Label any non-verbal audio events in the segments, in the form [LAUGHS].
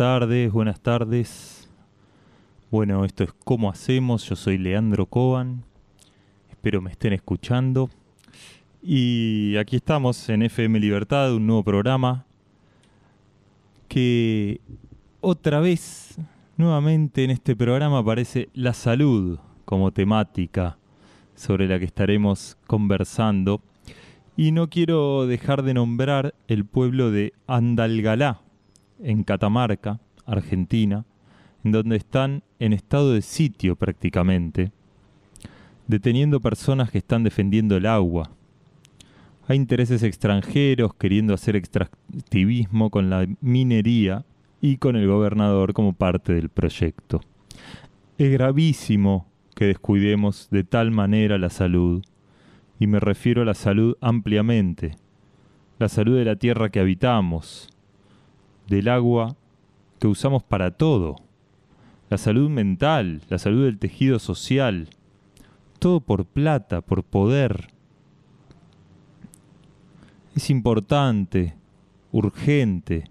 tardes, buenas tardes. Bueno, esto es ¿Cómo hacemos? Yo soy Leandro Coban. Espero me estén escuchando. Y aquí estamos en FM Libertad, un nuevo programa que otra vez, nuevamente en este programa aparece la salud como temática sobre la que estaremos conversando. Y no quiero dejar de nombrar el pueblo de Andalgalá, en Catamarca, Argentina, en donde están en estado de sitio prácticamente, deteniendo personas que están defendiendo el agua. Hay intereses extranjeros queriendo hacer extractivismo con la minería y con el gobernador como parte del proyecto. Es gravísimo que descuidemos de tal manera la salud, y me refiero a la salud ampliamente, la salud de la tierra que habitamos, del agua que usamos para todo, la salud mental, la salud del tejido social, todo por plata, por poder. Es importante, urgente,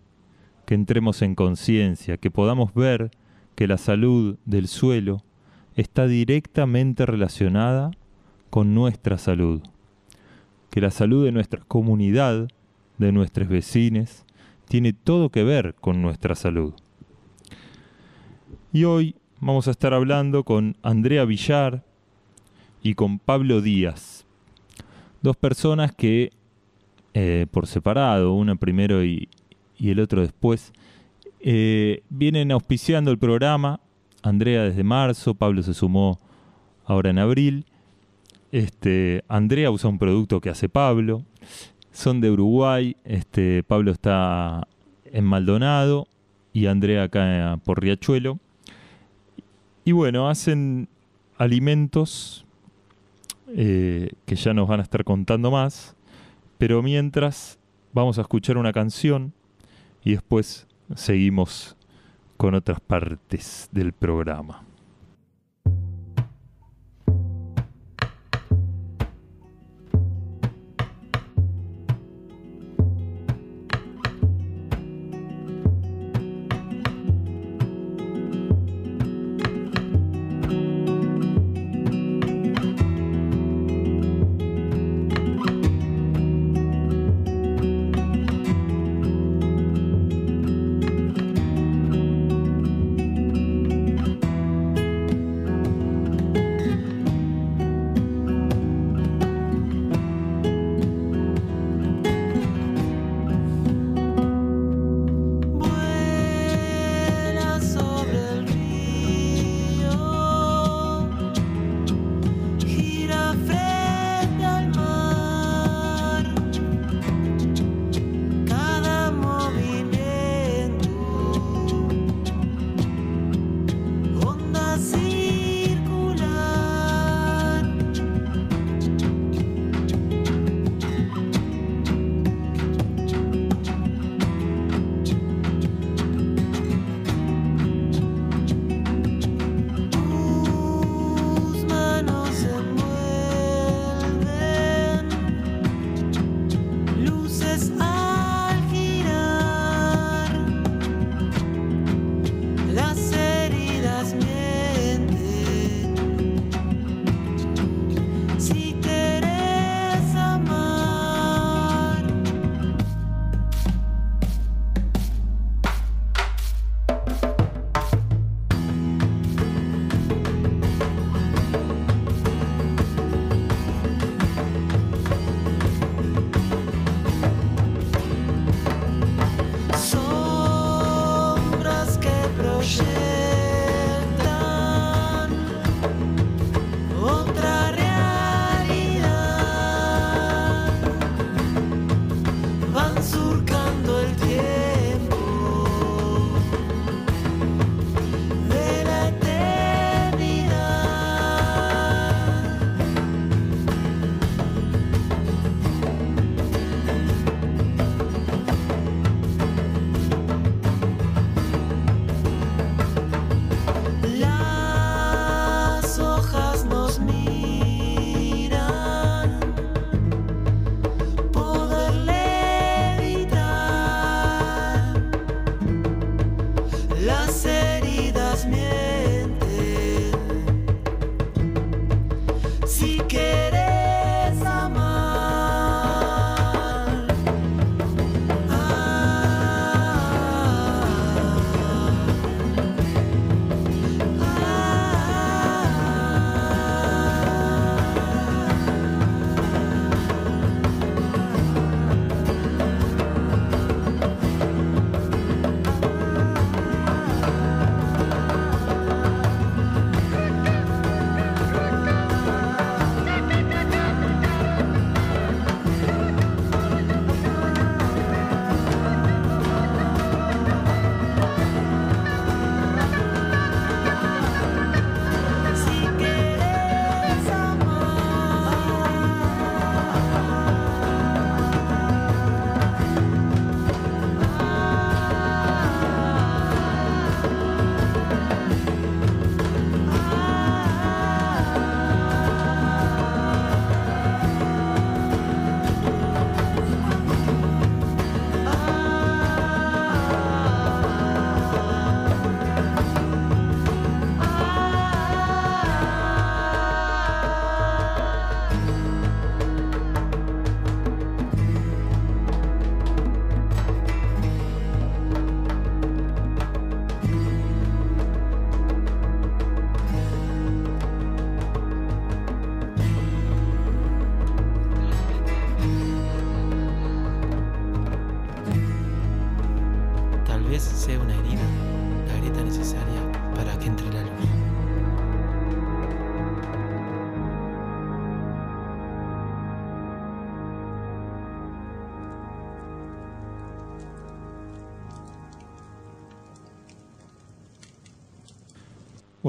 que entremos en conciencia, que podamos ver que la salud del suelo está directamente relacionada con nuestra salud, que la salud de nuestra comunidad, de nuestros vecinos, tiene todo que ver con nuestra salud. Y hoy vamos a estar hablando con Andrea Villar y con Pablo Díaz, dos personas que eh, por separado, uno primero y, y el otro después, eh, vienen auspiciando el programa. Andrea desde marzo, Pablo se sumó ahora en abril. Este, Andrea usa un producto que hace Pablo. Son de Uruguay. Este, Pablo está en Maldonado y Andrea acá por Riachuelo. Y bueno, hacen alimentos eh, que ya nos van a estar contando más. Pero mientras vamos a escuchar una canción y después seguimos con otras partes del programa.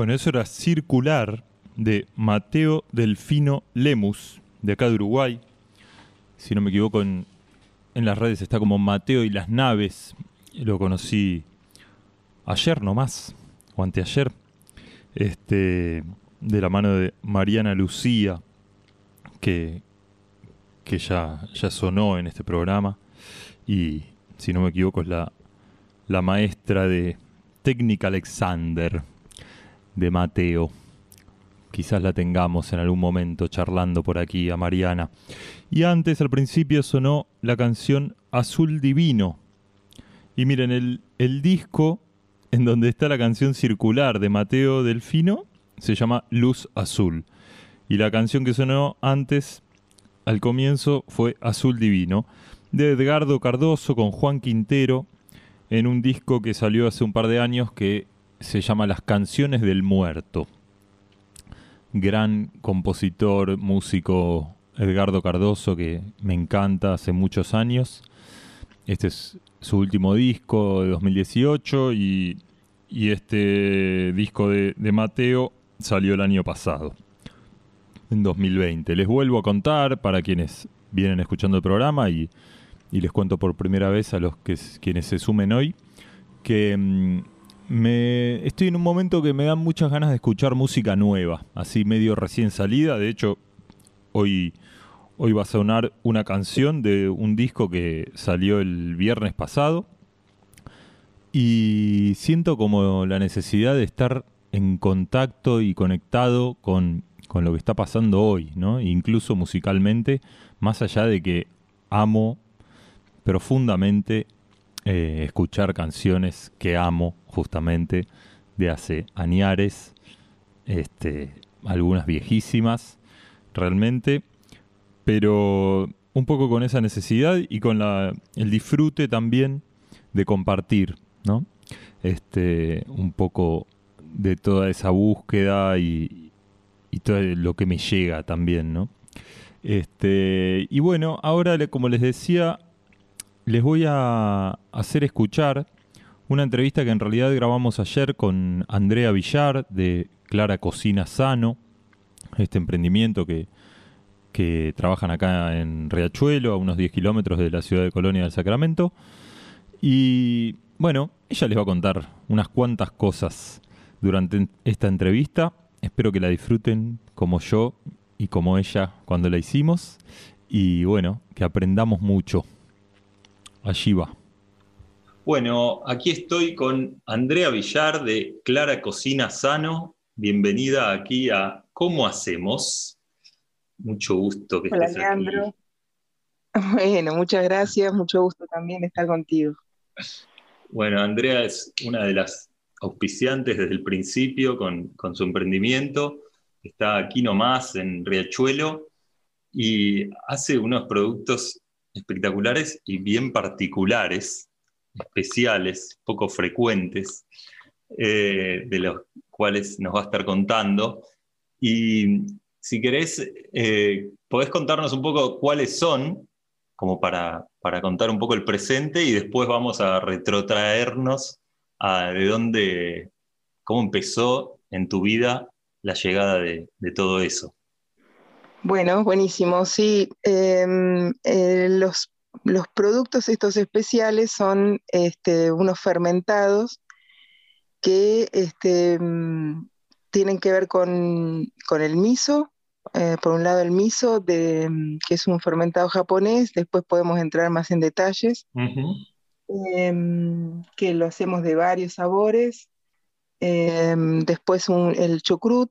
Bueno, eso era Circular de Mateo Delfino Lemus, de acá de Uruguay. Si no me equivoco, en, las redes está como Mateo y las naves. Lo conocí ayer nomás, o anteayer, este, de la mano de Mariana Lucía, que, que ya, ya sonó en este programa. Y si no me equivoco, es la, la maestra de Técnica Alexander de Mateo. Quizás la tengamos en algún momento charlando por aquí a Mariana. Y antes, al principio, sonó la canción Azul Divino. Y miren, el, el disco en donde está la canción circular de Mateo Delfino se llama Luz Azul. Y la canción que sonó antes, al comienzo, fue Azul Divino, de Edgardo Cardoso con Juan Quintero, en un disco que salió hace un par de años que se llama Las canciones del muerto. Gran compositor, músico Edgardo Cardoso que me encanta hace muchos años. Este es su último disco de 2018 y, y este disco de, Mateo salió el año pasado, en 2020. Les vuelvo a contar para quienes vienen escuchando el programa y, y les cuento por primera vez a los que quienes se sumen hoy que mm, me estoy en un momento que me dan muchas ganas de escuchar música nueva, así medio recién salida. De hecho, hoy, Hoy va a sonar una canción de un disco que salió el viernes pasado. Y siento como la necesidad de estar en contacto y conectado con, con lo que está pasando hoy, ¿no? Incluso musicalmente, más allá de que amo profundamente eh, escuchar canciones que amo justamente de hace añares, este, algunas viejísimas realmente, pero un poco con esa necesidad y con la, el disfrute también de compartir, ¿no? Este, un poco de toda esa búsqueda y, y todo lo que me llega también, ¿no? Este, y bueno, ahora como les decía, les voy a hacer escuchar una entrevista que en realidad grabamos ayer con Andrea Villar de Clara Cocina Sano, este emprendimiento que, que trabajan acá en Riachuelo, a unos 10 kilómetros de la ciudad de Colonia del Sacramento. Y bueno, ella les va a contar unas cuantas cosas durante esta entrevista. Espero que la disfruten como yo y como ella cuando la hicimos. Y bueno, que aprendamos mucho. Allí va. Bueno, aquí estoy con Andrea Villar de Clara Cocina Sano. Bienvenida aquí a ¿Cómo hacemos? Mucho gusto que Hola, estés aquí. Leandro. [LAUGHS] Bueno, muchas gracias, mucho gusto también estar contigo. Bueno, Andrea es una de las auspiciantes desde el principio con, con su emprendimiento. Está aquí nomás en Riachuelo y hace unos productos espectaculares y bien particulares, especiales, poco frecuentes, eh, de los cuales nos va a estar contando. Y si querés, eh, podés contarnos un poco cuáles son, como para, para contar un poco el presente y después vamos a retrotraernos a de dónde, cómo empezó en tu vida la llegada de, de todo eso. Bueno, buenísimo. Sí, em, eh, los, los productos estos especiales son este, unos fermentados que este, mm, tienen que ver con, con el miso. Eh, por un lado el miso, de, mm, que es un fermentado japonés, después podemos entrar más en detalles. em, que lo hacemos de varios sabores. Em, después un- el chucrut,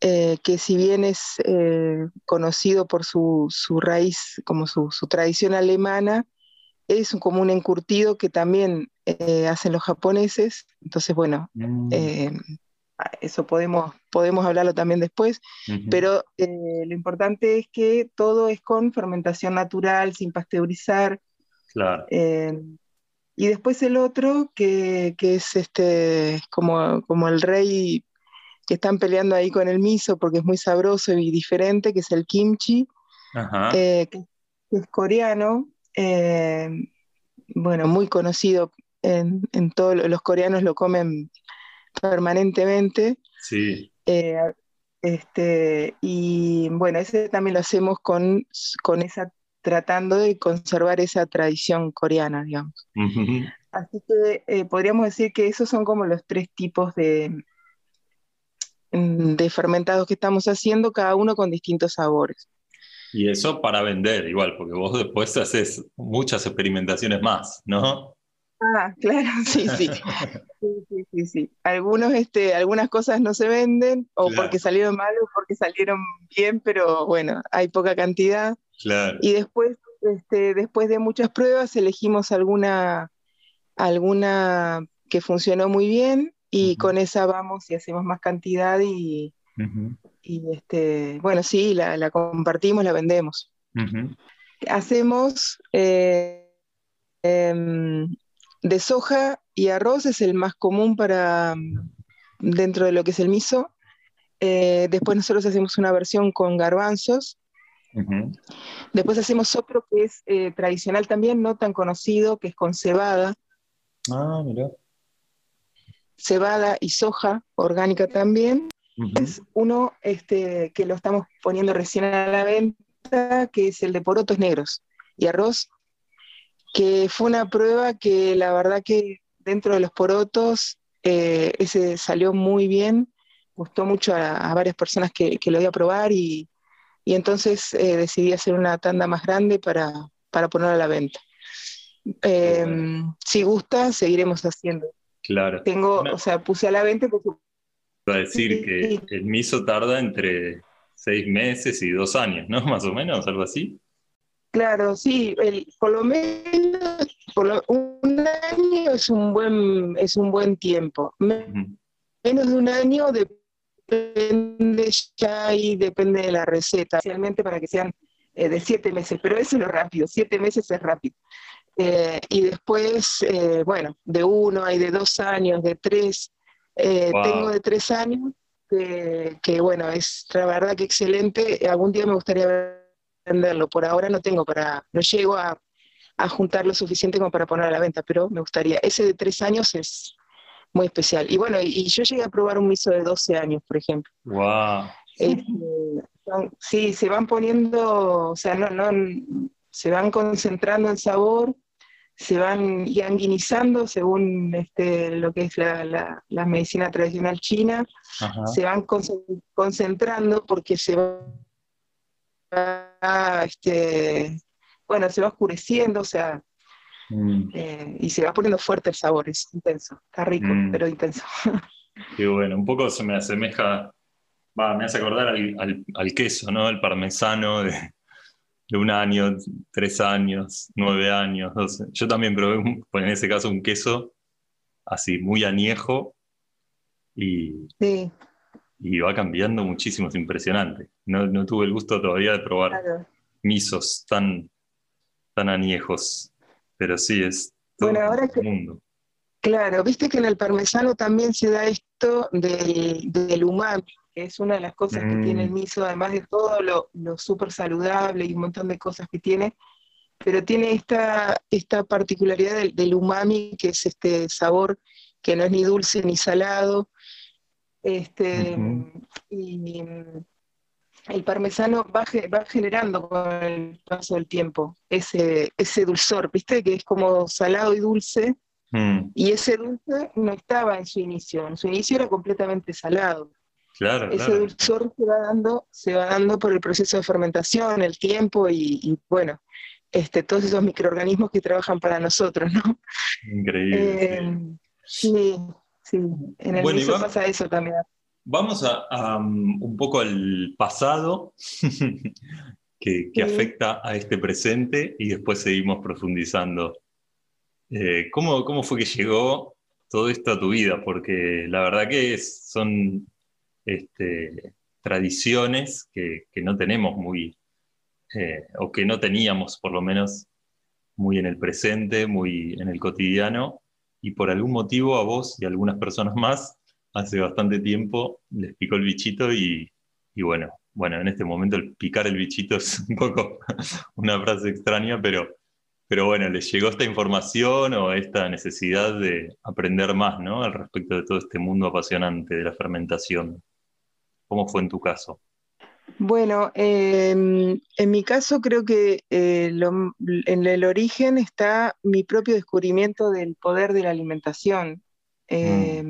eh, que si bien es eh, conocido por su, su raíz, como su, su tradición alemana, es un- como un encurtido que también eh, hacen los japoneses. Entonces, bueno, Mm, eh, eso podemos, podemos hablarlo también después, ujú. pero eh, lo importante es que todo es con fermentación natural, sin pasteurizar. Claro. Eh, y después el otro, que, que es este, como, como el rey que están peleando ahí con el miso porque es muy sabroso y diferente, que es el kimchi, Ajá. eh, que, es coreano, eh, bueno, muy conocido en, en todos los coreanos lo comen permanentemente. Sí. eh, este, y bueno, ese también lo hacemos con, con esa, tratando de conservar esa tradición coreana, digamos. Así que podríamos decir que esos son como los tres tipos de, de fermentados que estamos haciendo, cada uno con distintos sabores. Y eso para vender igual, porque vos después haces muchas experimentaciones más, ¿no? Ah, [LAUGHS] claro, sí, sí. [LAUGHS] Sí, sí, sí, sí. Algunos, este, algunas cosas no se venden, o Claro. porque salieron mal o porque salieron bien, pero bueno, hay poca cantidad. Claro. Y después, este, después de muchas pruebas, elegimos alguna, alguna que funcionó muy bien y con esa vamos y hacemos más cantidad y, y, este, bueno, sí, la, la compartimos, la vendemos. Hacemos eh, em, de soja y arroz, es el más común para dentro de lo que es el miso. Eh, después nosotros hacemos una versión con garbanzos. Después hacemos otro que es eh, tradicional también, no tan conocido, que es con cebada, Ah, mira. Cebada y soja orgánica también. Es uno este, que lo estamos poniendo recién a la venta, que es el de porotos negros y arroz, que fue una prueba que la verdad que dentro de los porotos eh, ese salió muy bien, gustó mucho a, a varias personas que, que lo iba a probar y, y entonces eh, decidí hacer una tanda más grande para, para ponerla a la venta. Eh, si gusta, seguiremos haciendo. Claro. Tengo, o sea, puse a la venta porque Iba a decir que el miso tarda entre seis meses y dos años, ¿no? [LAUGHS] Más o menos, algo así. Claro, sí, el- por lo menos por lo- un año es un buen, es un buen tiempo. Menos de un año depende ya y depende de la receta, especialmente para que sean eh, de siete meses, pero eso es lo rápido, siete meses es rápido. Eh, y después, eh, bueno, de uno, hay de dos años, de tres, Eh, Wow. tengo de tres años, que, que, bueno, es la verdad que excelente, algún día me gustaría venderlo, por ahora no tengo para, no llego a, a juntar lo suficiente como para poner a la venta, pero me gustaría, ese de tres años es muy especial. Y bueno, y, y yo llegué a probar un miso de 12 años, por ejemplo. Wow. Son- sí, se van poniendo, o sea, no, no, se van concentrando el sabor, se van yanguinizando según este, lo que es la, la- la medicina tradicional china, Ajá. se van concen- concentrando porque se va, este, bueno, se va oscureciendo, o sea, Mm, eh, y se va poniendo fuerte el sabor, es intenso, está rico, Mm. pero intenso. [LAUGHS] qué bueno. Un poco se me asemeja, va, me hace acordar al, al- al queso, ¿no? El parmesano de, de un año, tres años, nueve años, doce. Yo también probé, un- pues en ese caso, un queso así muy añejo y, Sí, y va cambiando muchísimo, es impresionante. No, no tuve el gusto todavía de probar claro. misos tan, tan añejos, pero sí es todo Bueno, ahora que- mundo. Claro, viste que en el parmesano también se da esto del, del umami, es una de las cosas que Mm. tiene el miso, además de todo lo, lo súper saludable y un montón de cosas que tiene, pero tiene esta, esta particularidad del, del umami, que es este sabor que no es ni dulce ni salado. Este. Y el parmesano va, va generando con el paso del tiempo ese, ese dulzor, viste, que es como salado y dulce. Mm, Y ese dulce no estaba en su inicio, en su inicio era completamente salado. Claro, Ese claro. dulzor se va dando, se va dando por el proceso de fermentación, el tiempo y, y, bueno, este, todos esos microorganismos que trabajan para nosotros, ¿no? Increíble. Eh, sí. sí, sí, en el Bueno, y miso va- pasa eso también. Vamos a, a, um, un poco al pasado [LAUGHS] que, que Sí. afecta a este presente y después seguimos profundizando. Eh, ¿cómo, cómo fue que llegó todo esto a tu vida? Porque la verdad que es- son este, tradiciones que, no tenemos muy, eh, o que no teníamos por lo menos muy en el presente, muy en el cotidiano, y por algún motivo a vos y a algunas personas más hace bastante tiempo les picó el bichito y, y bueno, bueno, en este momento el picar el bichito es un poco [LAUGHS] una frase extraña, pero, pero bueno, les llegó esta información o esta necesidad de aprender más, ¿no? Al respecto de todo este mundo apasionante de la fermentación. ¿Cómo fue en tu caso? Bueno, eh, en mi caso creo que eh, lo- en el origen está mi propio descubrimiento del poder de la alimentación. Eh,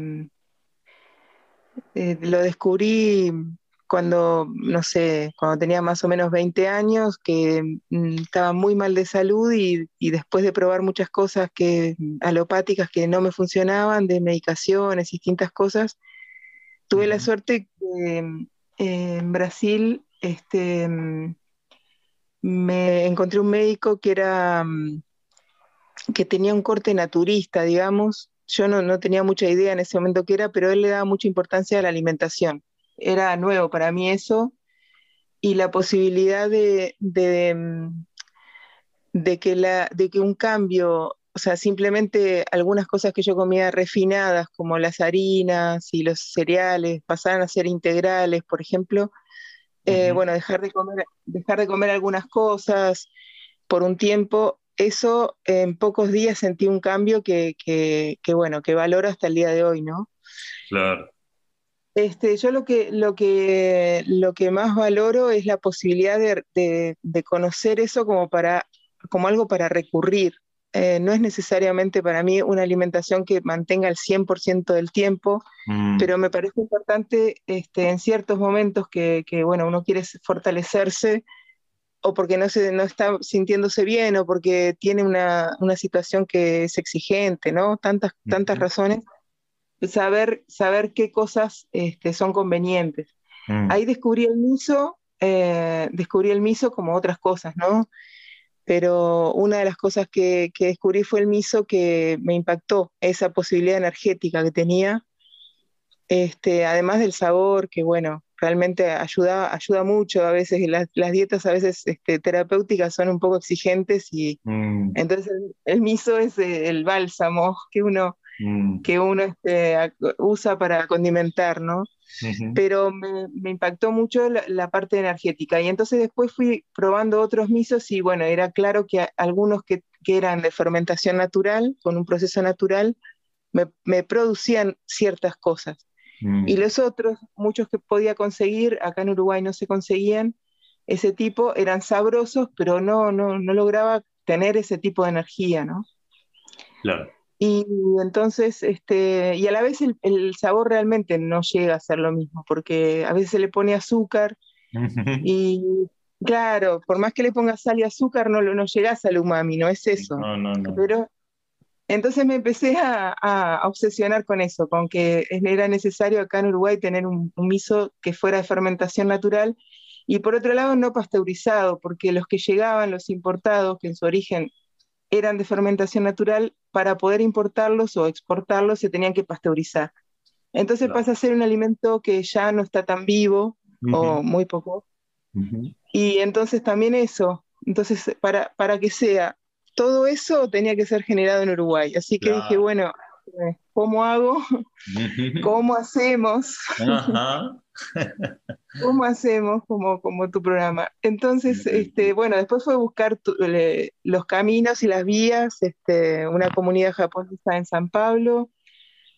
eh, lo descubrí cuando, no sé, cuando tenía más o menos 20 años, que mm, estaba muy mal de salud y, y después de probar muchas cosas que, alopáticas que no me funcionaban, de medicaciones, distintas cosas, tuve la suerte en Brasil este, mm, me encontré un médico que era mm, que tenía un corte naturista, digamos. Yo no, no tenía mucha idea en ese momento qué era, pero él le daba mucha importancia a la alimentación. Era nuevo para mí eso. Y la posibilidad de, de que, la, de que un cambio, o sea, simplemente algunas cosas que yo comía refinadas, como las harinas y los cereales, pasaran a ser integrales, por ejemplo. Eh, bueno, dejar de comer, dejar de comer algunas cosas por un tiempo, eso en pocos días sentí un cambio que, que, que, bueno, que valoro hasta el día de hoy, ¿no? Claro. Este, yo lo que, lo, que, lo que más valoro es la posibilidad de, de, de conocer eso como, para, como algo para recurrir. Eh, no es necesariamente para mí una alimentación que mantenga el 100% del tiempo, Mm, pero me parece importante este, en ciertos momentos que, que, bueno, uno quiere fortalecerse o porque no, se, no está sintiéndose bien o porque tiene una, una situación que es exigente, ¿no? Tantas, tantas razones, saber, saber qué cosas este, son convenientes. mm, Ahí descubrí el miso, eh, descubrí el miso como otras cosas, ¿no? Pero una de las cosas que, que descubrí fue el miso que me impactó, esa posibilidad energética que tenía, este, además del sabor, que bueno, realmente ayuda, ayuda mucho, a veces las, las dietas a veces este, terapéuticas son un poco exigentes y mm, entonces el, el miso es eh, el bálsamo que uno, mm, que uno este, usa para condimentar, ¿no? ujú. pero me, me impactó mucho la, la parte energética. Y entonces después fui probando otros misos y bueno, era claro que a- algunos que, que eran de fermentación natural, con un proceso natural, me, me producían ciertas cosas. Mm, Y los otros, muchos que podía conseguir, acá en Uruguay no se conseguían, ese tipo, eran sabrosos, pero no, no, no lograba tener ese tipo de energía, ¿no? claro. Y entonces, este, y a la vez el, el sabor realmente no llega a ser lo mismo, porque a veces se le pone azúcar [LAUGHS] y claro, por más que le pongas sal y azúcar, no, no llegas al umami, no es eso. No, no, no. Pero entonces me empecé a, a- a obsesionar con eso, con que era necesario acá en Uruguay tener un, un miso que fuera de fermentación natural y por otro lado no pasteurizado, porque los que llegaban, los importados, que en su origen eran de fermentación natural, para poder importarlos o exportarlos se tenían que pasteurizar. Entonces Claro. pasa a ser un alimento que ya no está tan vivo o muy poco. Y entonces también eso, entonces para, para que sea todo eso tenía que ser generado en Uruguay. Así que dije, bueno, ¿cómo hago? [LAUGHS] [LAUGHS] ¿Cómo hacemos? Ajá. [LAUGHS] ¿Cómo hacemos como, como tu programa? Entonces, este, bueno, después fue buscar tu- le- los caminos y las vías, este, una comunidad japonesa en San Pablo.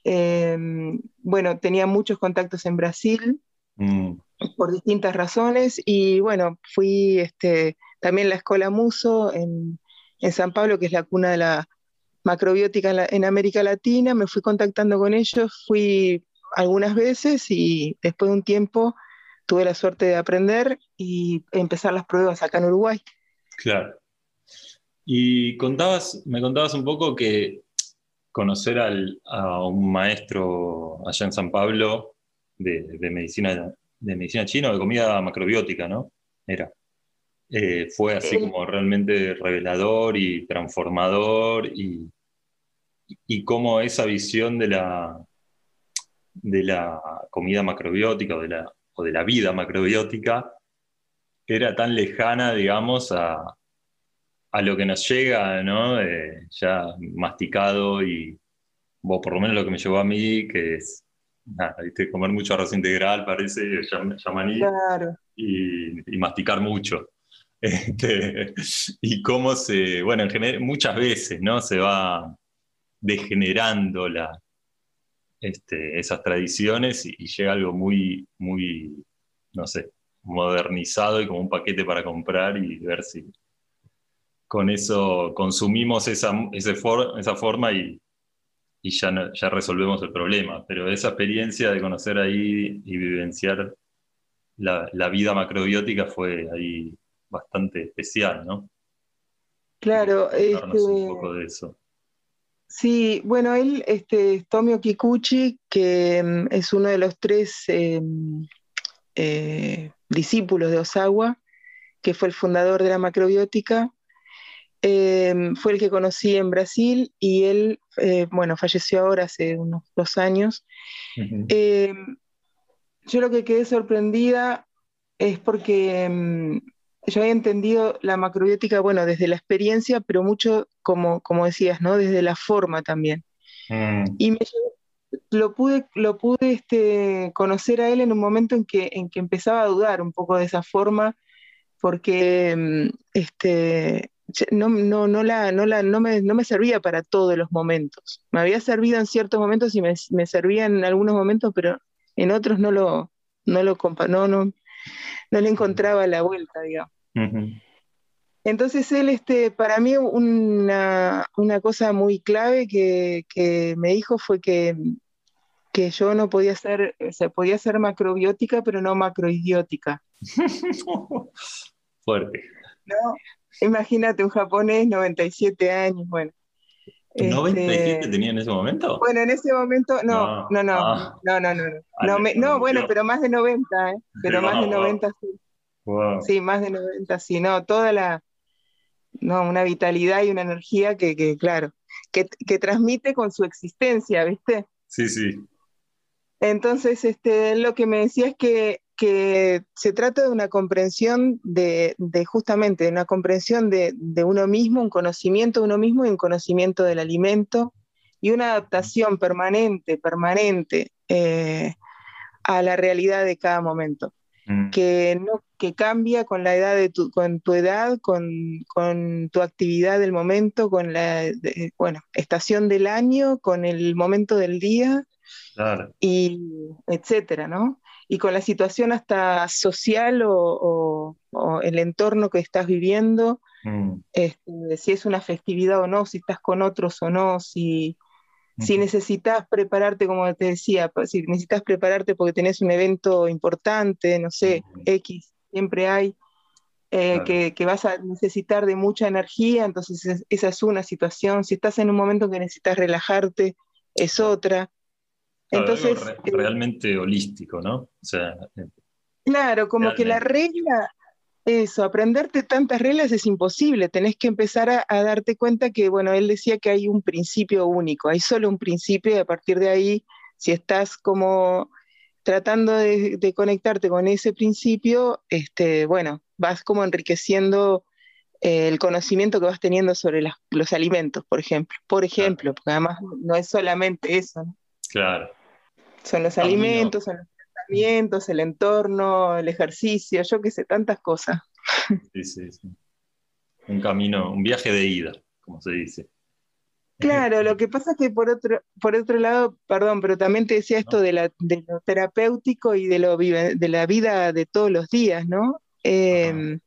Eh, bueno, tenía muchos contactos en Brasil Mm, por distintas razones y bueno, fui este, también a la Escuela Muso en, en San Pablo, que es la cuna de la macrobiótica en, América Latina, me fui contactando con ellos, fui algunas veces y después de un tiempo tuve la suerte de aprender y empezar las pruebas acá en Uruguay. claro. Y contabas, me contabas un poco que conocer a un maestro allá en San Pablo de, de medicina, de medicina china de comida macrobiótica, ¿no? Era. Eh, fue así como realmente revelador y transformador y, y cómo esa visión de la, de la comida macrobiótica o de la, o de la vida macrobiótica era tan lejana, digamos, a, a lo que nos llega, ¿no? Eh, ya masticado y, o por lo menos lo que me llevó a mí, que es, nada, ¿viste? comer mucho arroz integral, parece, Claro, y, y masticar mucho. [LAUGHS] Este, y cómo se, bueno, en muchas veces, ¿no? Se va degenerando la, este, esas tradiciones y, llega algo muy, muy, no sé, modernizado y como un paquete para comprar y ver si con eso consumimos esa, esa forma y, y ya, ya resolvemos el problema. Pero esa experiencia de conocer ahí y vivenciar la, la vida macrobiótica fue ahí bastante especial, ¿no? claro. Hablarnos un este, poco de eso. Sí, bueno, él, este, es Tomio Kikuchi, que mm, es uno de los tres eh, eh, discípulos de Osawa, que fue el fundador de la macrobiótica. Eh, fue el que conocí en Brasil y él, eh, bueno, falleció ahora hace unos dos años. Eh, yo lo que quedé sorprendida es porque yo había entendido la macrobiótica, bueno, desde la experiencia, pero mucho, como, como decías, ¿no? Desde la forma también. Mm, Y me lo pude, lo pude este, conocer a él en un momento en que, en que empezaba a dudar un poco de esa forma, porque mm, este, no, no, no, la, no, la, no, me, no me servía para todos los momentos. Me había servido en ciertos momentos y me, me servía en algunos momentos, pero en otros no lo, no lo compa- no, no, no le encontraba la vuelta, digamos. Entonces él, este, para mí una, una cosa muy clave que, que me dijo fue que, que yo no podía ser, o sea, podía ser macrobiótica, pero no macroidiótica. [LAUGHS] Fuerte. ¿no? Imagínate un japonés, 97 años, bueno. ¿97 Este, tenía en ese momento? Bueno, en ese momento, no, No, no, no, ah. no, no, no, no, Ah, no, me- no, no, bueno, no. pero más de 90, ¿eh? Pero más de Wow, wow. 90, sí, Wow. sí, más de 90, sí, no, toda la, no, una vitalidad y una energía que, que, claro, que, que transmite con su existencia, ¿viste? Sí, sí. Entonces, este, lo que me decía es que, que se trata de una comprensión de, de justamente, de una comprensión de, de uno mismo, un conocimiento de uno mismo y un conocimiento del alimento y una adaptación permanente, permanente eh, a la realidad de cada momento, Mm, que, no, que cambia con la edad de tu, con tu edad, con, con tu actividad del momento, con la de- bueno, estación del año, con el momento del día Claro. y etcétera, ¿no? Y con la situación hasta social o, o- o el entorno que estás viviendo, Mm, este, si es una festividad o no, si estás con otros o no, si, necesitas prepararte, como te decía, pa- si necesitas prepararte porque tenés un evento importante, no sé. X, siempre hay, eh, Claro. que, que vas a necesitar de mucha energía, entonces es- esa es una situación. Si estás en un momento que necesitas relajarte, es otra. Algo Entonces, re- eh, realmente holístico, ¿no? O sea, eh, Claro, como que la regla, eso, aprenderte tantas reglas es imposible, tenés que empezar a, a darte cuenta que, bueno, él decía que hay un principio único, hay solo un principio y a partir de ahí, si estás como tratando de, de conectarte con ese principio, este, bueno, vas como enriqueciendo eh, el conocimiento que vas teniendo sobre las- los alimentos, por ejemplo. Por ejemplo, porque además no es solamente eso, ¿no? claro. Son los alimentos, son los pensamientos, el entorno, el ejercicio, yo qué sé, tantas cosas. [LAUGHS] Sí, sí, sí. Un camino, un viaje de ida, como se dice. Claro, lo [LAUGHS] que pasa es que por otro, por otro lado, perdón, pero también te decía esto de, la, de lo terapéutico y de, lo, vive- de la vida de todos los días, ¿no? Eh,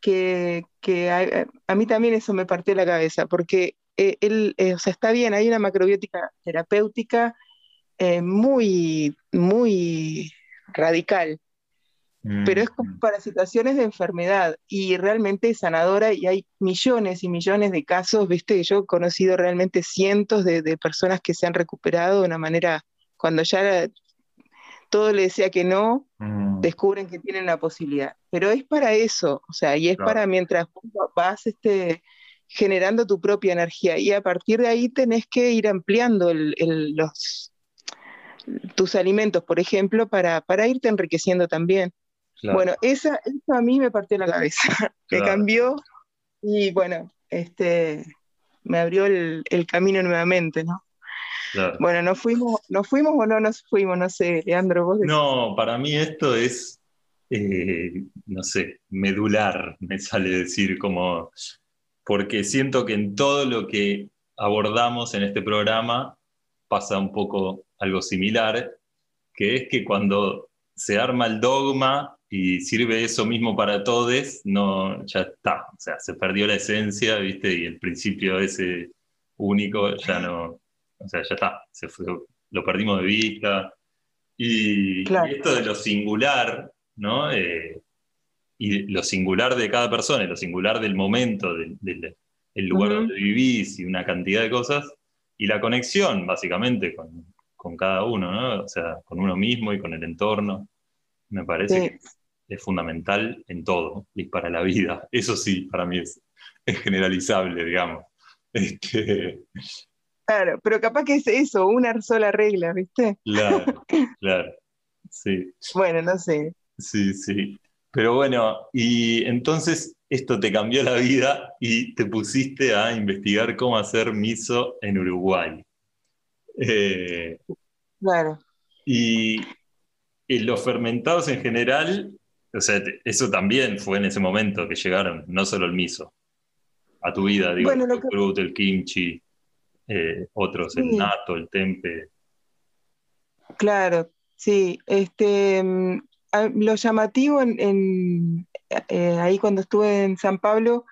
que que a, a mí también eso me partió la cabeza, porque eh, él, eh, o sea, está bien, hay una macrobiótica terapéutica eh, muy, muy radical, pero es como para situaciones de enfermedad y realmente es sanadora y hay millones y millones de casos, viste, yo he conocido realmente cientos de, de personas que se han recuperado de una manera, cuando ya todo le decía que no, Mm, descubren que tienen la posibilidad. Pero es para eso, o sea, y es Claro. para mientras vas este, generando tu propia energía y a partir de ahí tenés que ir ampliando el- el- los, tus alimentos, por ejemplo, para, para irte enriqueciendo también. claro. Bueno, esa, eso a mí me partió la cabeza, [LAUGHS] me cambió y bueno, este, me abrió el, el camino nuevamente, ¿no? claro. Bueno, ¿nos fuimos, ¿nos fuimos o no nos fuimos? No sé, Leandro, vos decís. No, para mí esto es, eh, no sé, medular, me sale decir como, porque siento que en todo lo que abordamos en este programa pasa un poco algo similar, que es que cuando se arma el dogma y sirve eso mismo para todos, no, ya está, o sea, se perdió la esencia, ¿viste? Y el principio ese único ya no, o sea, ya está, se fue, lo perdimos de vista. Y, Claro. y esto de lo singular, ¿no? Eh, y lo singular de cada persona, y lo singular del momento, del, del- el lugar Ujú. donde vivís y una cantidad de cosas, y la conexión, básicamente, con, con cada uno, ¿no? O sea, con uno mismo y con el entorno, me parece Sí. que es, fundamental en todo y para la vida. Eso sí, para mí es, es generalizable, digamos. [LAUGHS] Este, Claro, pero capaz que es eso, una sola regla, ¿viste? claro, [LAUGHS] claro, sí. Bueno, no sé. Sí, sí. Pero bueno, y entonces esto te cambió la vida y te pusiste a investigar cómo hacer miso en Uruguay. Eh, Claro. y, y los fermentados en general, o sea, eso también fue en ese momento que llegaron, no solo el miso, a tu vida, digo, Bueno, el que- el kimchi, eh, otros, el nato, el tempe. Claro, sí. Este, mm, a- lo llamativo en, en, eh, ahí cuando estuve en San Pablo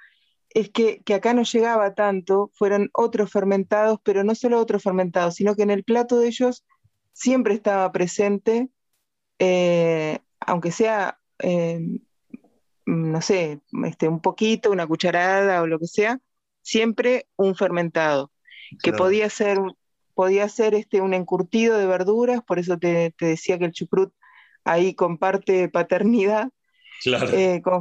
es que, que acá no llegaba tanto, fueron otros fermentados, pero no solo otros fermentados, sino que en el plato de ellos siempre estaba presente, eh, aunque sea, eh, no sé, este, un poquito, una cucharada o lo que sea, siempre un fermentado, que Claro. podía ser, podía ser este, un encurtido de verduras, por eso te, te decía que el chucrut ahí comparte paternidad Claro. eh, con,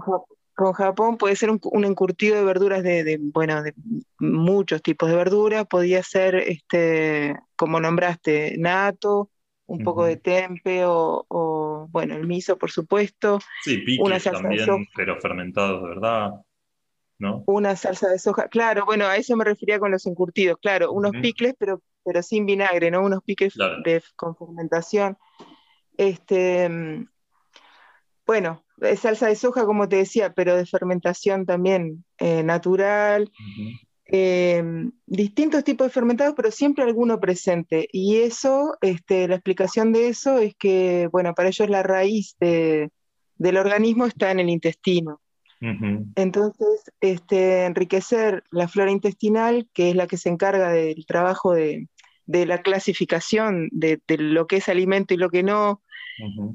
con Japón, puede ser un, un encurtido de verduras de, de, bueno, de muchos tipos de verduras, podía ser, este, como nombraste, nato, un poco de tempe o, o, bueno, el miso, por supuesto, Sí, una salsa de también, soja. pero fermentados de verdad, ¿no? una salsa de soja, claro, bueno, a eso me refería con los encurtidos, claro, unos Ujú. picles, pero, pero sin vinagre, ¿no? Unos Claro. de, con fermentación. Este, mm, bueno, salsa de soja, como te decía, pero de fermentación también eh, natural, eh, distintos tipos de fermentados, pero siempre alguno presente. Y eso, este, la explicación de eso es que, bueno, para ellos la raíz de- del organismo está en el intestino. Entonces, este, enriquecer la flora intestinal, que es la que se encarga del trabajo de, de la clasificación de, de lo que es alimento y lo que no,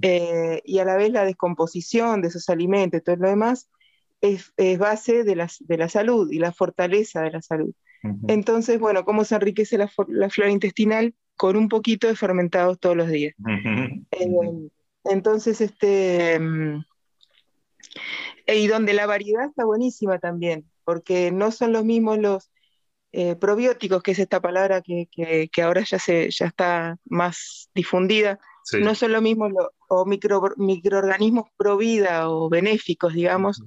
Eh, y a la vez la descomposición de esos alimentos y todo lo demás, es, es base de la, de la salud y la fortaleza de la salud. Entonces, bueno, ¿cómo se enriquece la, flora intestinal? Con un poquito de fermentados todos los días. Eh, entonces, este, mm, y donde la variedad está buenísima también, porque no son los mismos los eh, probióticos, que es esta palabra que, que- que ahora ya, se, ya está más difundida, Sí. no son lo mismo lo- o micro, microorganismos pro vida o benéficos, digamos,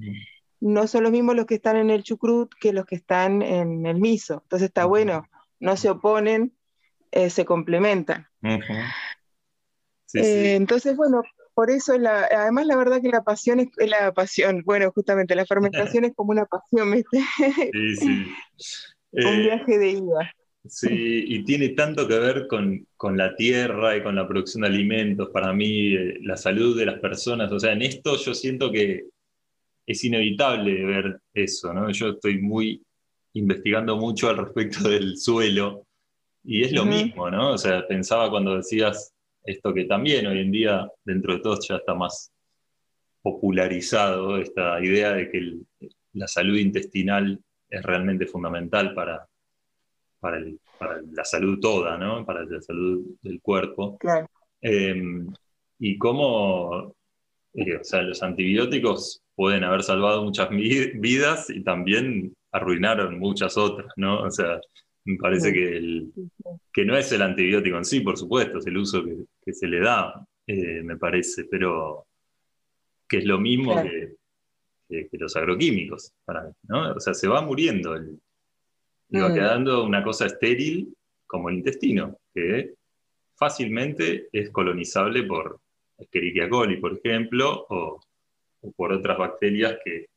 no son los mismos los que están en el chucrut que los que están en el miso. Entonces está bueno, no se oponen, eh, se complementan. Sí, Eh, sí. entonces, bueno, por eso, la, además la verdad que la pasión es, es la pasión, bueno, justamente la [LAUGHS] fermentación es como una pasión, ¿viste? Sí, sí. [LAUGHS] Un Eh, viaje de ida. Sí, y tiene tanto que ver con, con la tierra y con la producción de alimentos, para mí, eh, la salud de las personas. O sea, en esto yo siento que es inevitable ver eso, ¿no? Yo estoy muy investigando mucho al respecto [LAUGHS] del suelo y es lo mismo, ¿no? O sea, pensaba cuando decías esto que también hoy en día, dentro de todo, ya está más popularizado, esta idea de que el- la salud intestinal es realmente fundamental para, para, el- para la salud toda, ¿no? Para la salud del cuerpo. Claro. Eh, y cómo, eh, o sea, los antibióticos pueden haber salvado muchas vidas y también arruinaron muchas otras, ¿no? O sea, me parece que, el- que no es el antibiótico en sí, por supuesto, es el uso que, que se le da, eh, me parece, pero que es lo mismo Claro. que, que- que los agroquímicos, para mí, ¿no? O sea, se va muriendo el, y va Mm. quedando una cosa estéril como el intestino, que fácilmente es colonizable por Escherichia coli, por ejemplo, o, o por otras bacterias que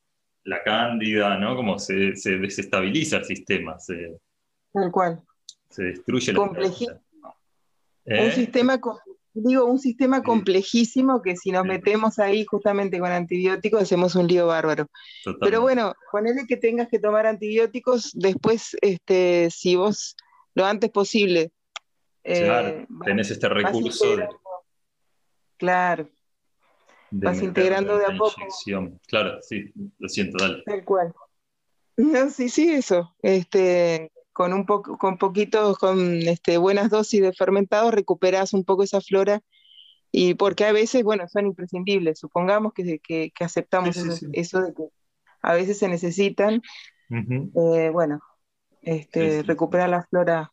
la cándida, ¿no? Como se, se desestabiliza el sistema, se, Tal cual. se destruye la. ¿Eh? Un sistema, digo, un sistema complejísimo que si nos metemos ahí justamente con antibióticos hacemos un lío bárbaro. Pero bueno, ponele que tengas que tomar antibióticos, después, este, si vos lo antes posible. eh, Claro, tenés este recurso de. Claro, de vas integrando de a poco. Claro, sí, lo siento, dale. tal cual. No, sí, sí, eso. Este, con un poco, con poquitos, con este, buenas dosis de fermentados, recuperás un poco esa flora. Y porque a veces, bueno, son imprescindibles. Supongamos que, que- que aceptamos Sí, sí, eso, sí. eso de que a veces se necesitan, eh, bueno, este, recuperar la flora.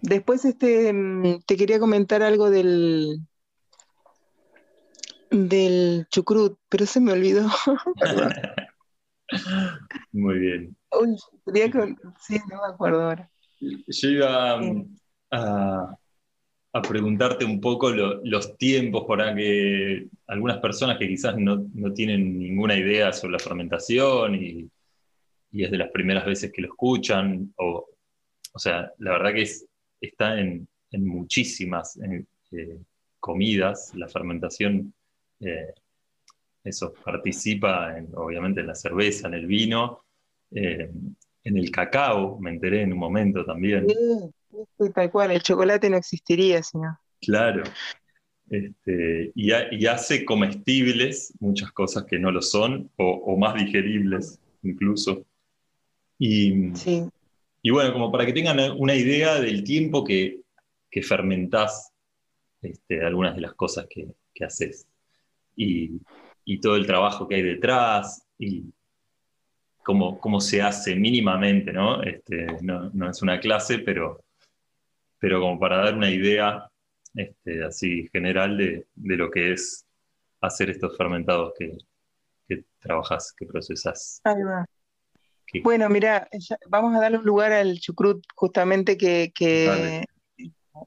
Después este, mm, te quería comentar algo del, del chucrut, pero se me olvidó. [LAUGHS] Muy bien. Uy, quería con- Sí, no me acuerdo ahora. Yo iba Sí. a, a preguntarte un poco lo- los tiempos para que algunas personas que quizás no, no tienen ninguna idea sobre la fermentación y, y es de las primeras veces que lo escuchan, o, o sea, la verdad que es, está en, en muchísimas eh, eh, comidas, la fermentación eh, eso participa en, obviamente en la cerveza, en el vino, eh, en el cacao, me enteré en un momento también. Sí, sí, tal cual, el chocolate no existiría si no. Claro. Este, y, ha- y hace comestibles muchas cosas que no lo son, o, o más digeribles incluso. Y, Sí, y bueno, como para que tengan una idea del tiempo que, que fermentás este, algunas de las cosas que, que haces. Y, y todo el trabajo que hay detrás, y cómo, cómo se hace mínimamente, ¿no? Este, no, no es una clase, pero, pero como para dar una idea este, así general de, de lo que es hacer estos fermentados que, que trabajas, que procesas. ahí va. que- Bueno, mira, vamos a darle un lugar al chucrut justamente que, que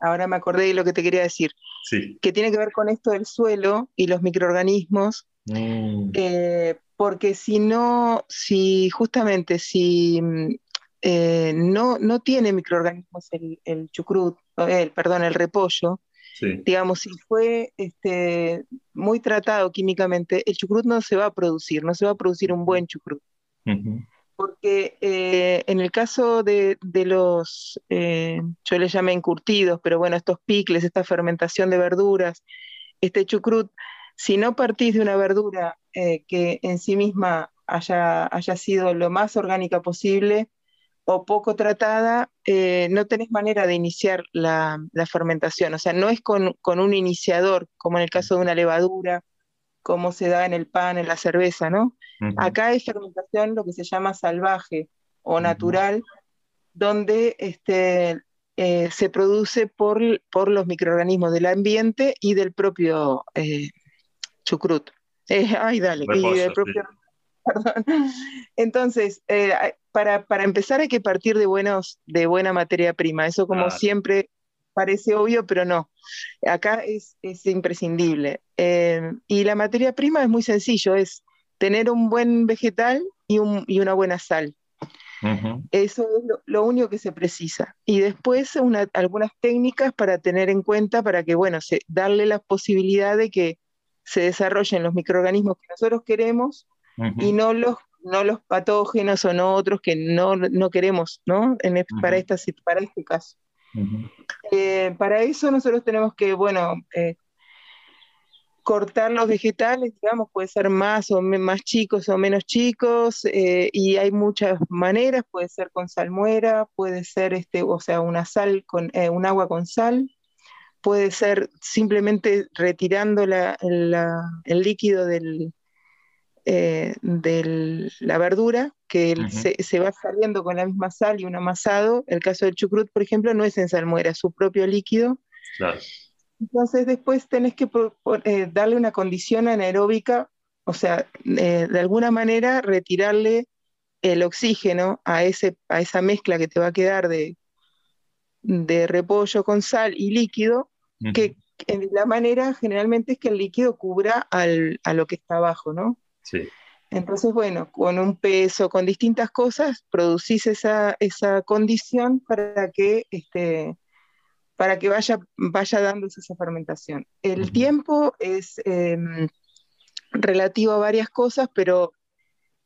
ahora me acordé de lo que te quería decir, Sí. que tiene que ver con esto del suelo y los microorganismos, Mm, eh, porque si no, si justamente si mm, eh, no, no tiene microorganismos el, el chucrut, el, perdón, el repollo, sí. digamos, si fue este, muy tratado químicamente, el chucrut no se va a producir, no se va a producir un buen chucrut. Ujú. Porque eh, en el caso de, de los, eh, yo les llamé encurtidos, pero bueno, estos picles, esta fermentación de verduras, este chucrut, si no partís de una verdura eh, que en sí misma haya, haya sido lo más orgánica posible o poco tratada, eh, no tenés manera de iniciar la, la fermentación. O sea, no es con, con un iniciador, como en el caso de una levadura, como se da en el pan, en la cerveza, ¿no? Acá hay fermentación, lo que se llama salvaje o natural, donde este, eh, se produce por, por los microorganismos del ambiente y del propio eh, chucrut. Eh, ay, dale, y Repollo, del sí. propio, [LAUGHS] perdón. Entonces, eh, para, para empezar hay que partir de, buenos, de buena materia prima. Eso como siempre parece obvio, pero no. Acá es, es imprescindible. Eh, y la materia prima es muy sencillo, es tener un buen vegetal y, un- y una buena sal. Ujú. Eso es lo, lo único que se precisa. Y después una- algunas técnicas para tener en cuenta para que, bueno, se, darle la posibilidad de que se desarrollen los microorganismos que nosotros queremos Ujú. y no los, no los patógenos o no otros que no, no queremos, ¿no? En es- para, Ujú. esta, para este caso. Ujú. Eh, para eso nosotros tenemos que, bueno, eh, cortar los vegetales, digamos, puede ser más o más chicos o menos chicos, eh, y hay muchas maneras, puede ser con salmuera, puede ser este, o sea, una sal con eh, un agua con sal, puede ser simplemente retirando la- la- el líquido del, eh, de la verdura, que el- se, se va saliendo con la misma sal y un amasado. El caso del chucrut, por ejemplo, no es en salmuera, es su propio líquido. Claro. Entonces después tenés que eh, darle una condición anaeróbica, o sea, eh, de alguna manera retirarle el oxígeno a, ese, a esa mezcla que te va a quedar de, de repollo con sal y líquido, Ujú. que en la manera generalmente es que el líquido cubra al- a lo que está abajo, ¿no? Sí. Entonces, bueno, con un peso, con distintas cosas, producís esa, esa condición para que, este, para que vaya, vaya dándose esa fermentación. El tiempo es em, relativo a varias cosas, pero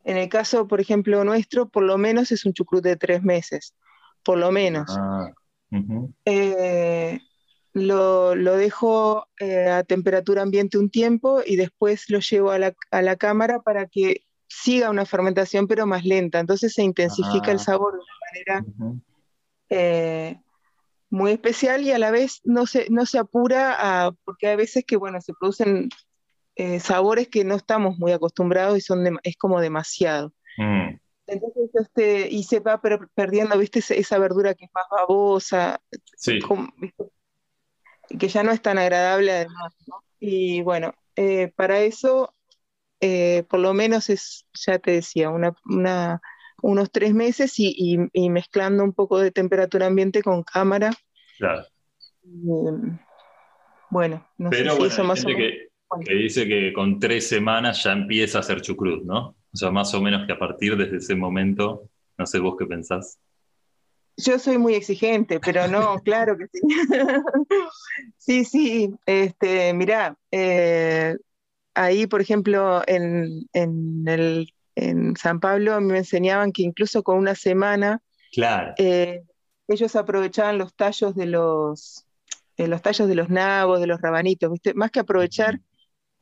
en el caso, por ejemplo, nuestro, por lo menos es un chucrut de tres meses, por lo menos. Ah, Eh, lo, lo dejo eh, a temperatura ambiente un tiempo y después lo llevo a la, a la cámara para que siga una fermentación pero más lenta. Entonces se intensifica el Ah. sabor de una manera eh, muy especial y a la vez no se, no se apura a- porque hay veces que bueno, se producen eh, sabores que no estamos muy acostumbrados y son es como demasiado. Mm, Entonces, este, y se va per- perdiendo, viste, esa, verdura que es más babosa, Sí. que ya no es tan agradable además, ¿no? Y bueno, eh, para eso, eh, por lo menos es, ya te decía, una, una- unos tres meses y, y- y mezclando un poco de temperatura ambiente con cámara. Claro. Eh, bueno, no sé Pero si bueno, eso hay más o menos. que, que dice que con tres semanas ya empieza a hacer chucrut, ¿no? O sea, más o menos que a partir desde ese momento, no sé vos qué pensás. Yo soy muy exigente, pero no, [LAUGHS] claro que sí. [LAUGHS] Sí, sí, este, mirá, eh, ahí, por ejemplo, en, en el, en San Pablo me enseñaban que incluso con una semana Claro. eh, ellos aprovechaban los tallos de los, eh, los tallos de los nabos, de los rabanitos, ¿viste? Más que aprovechar,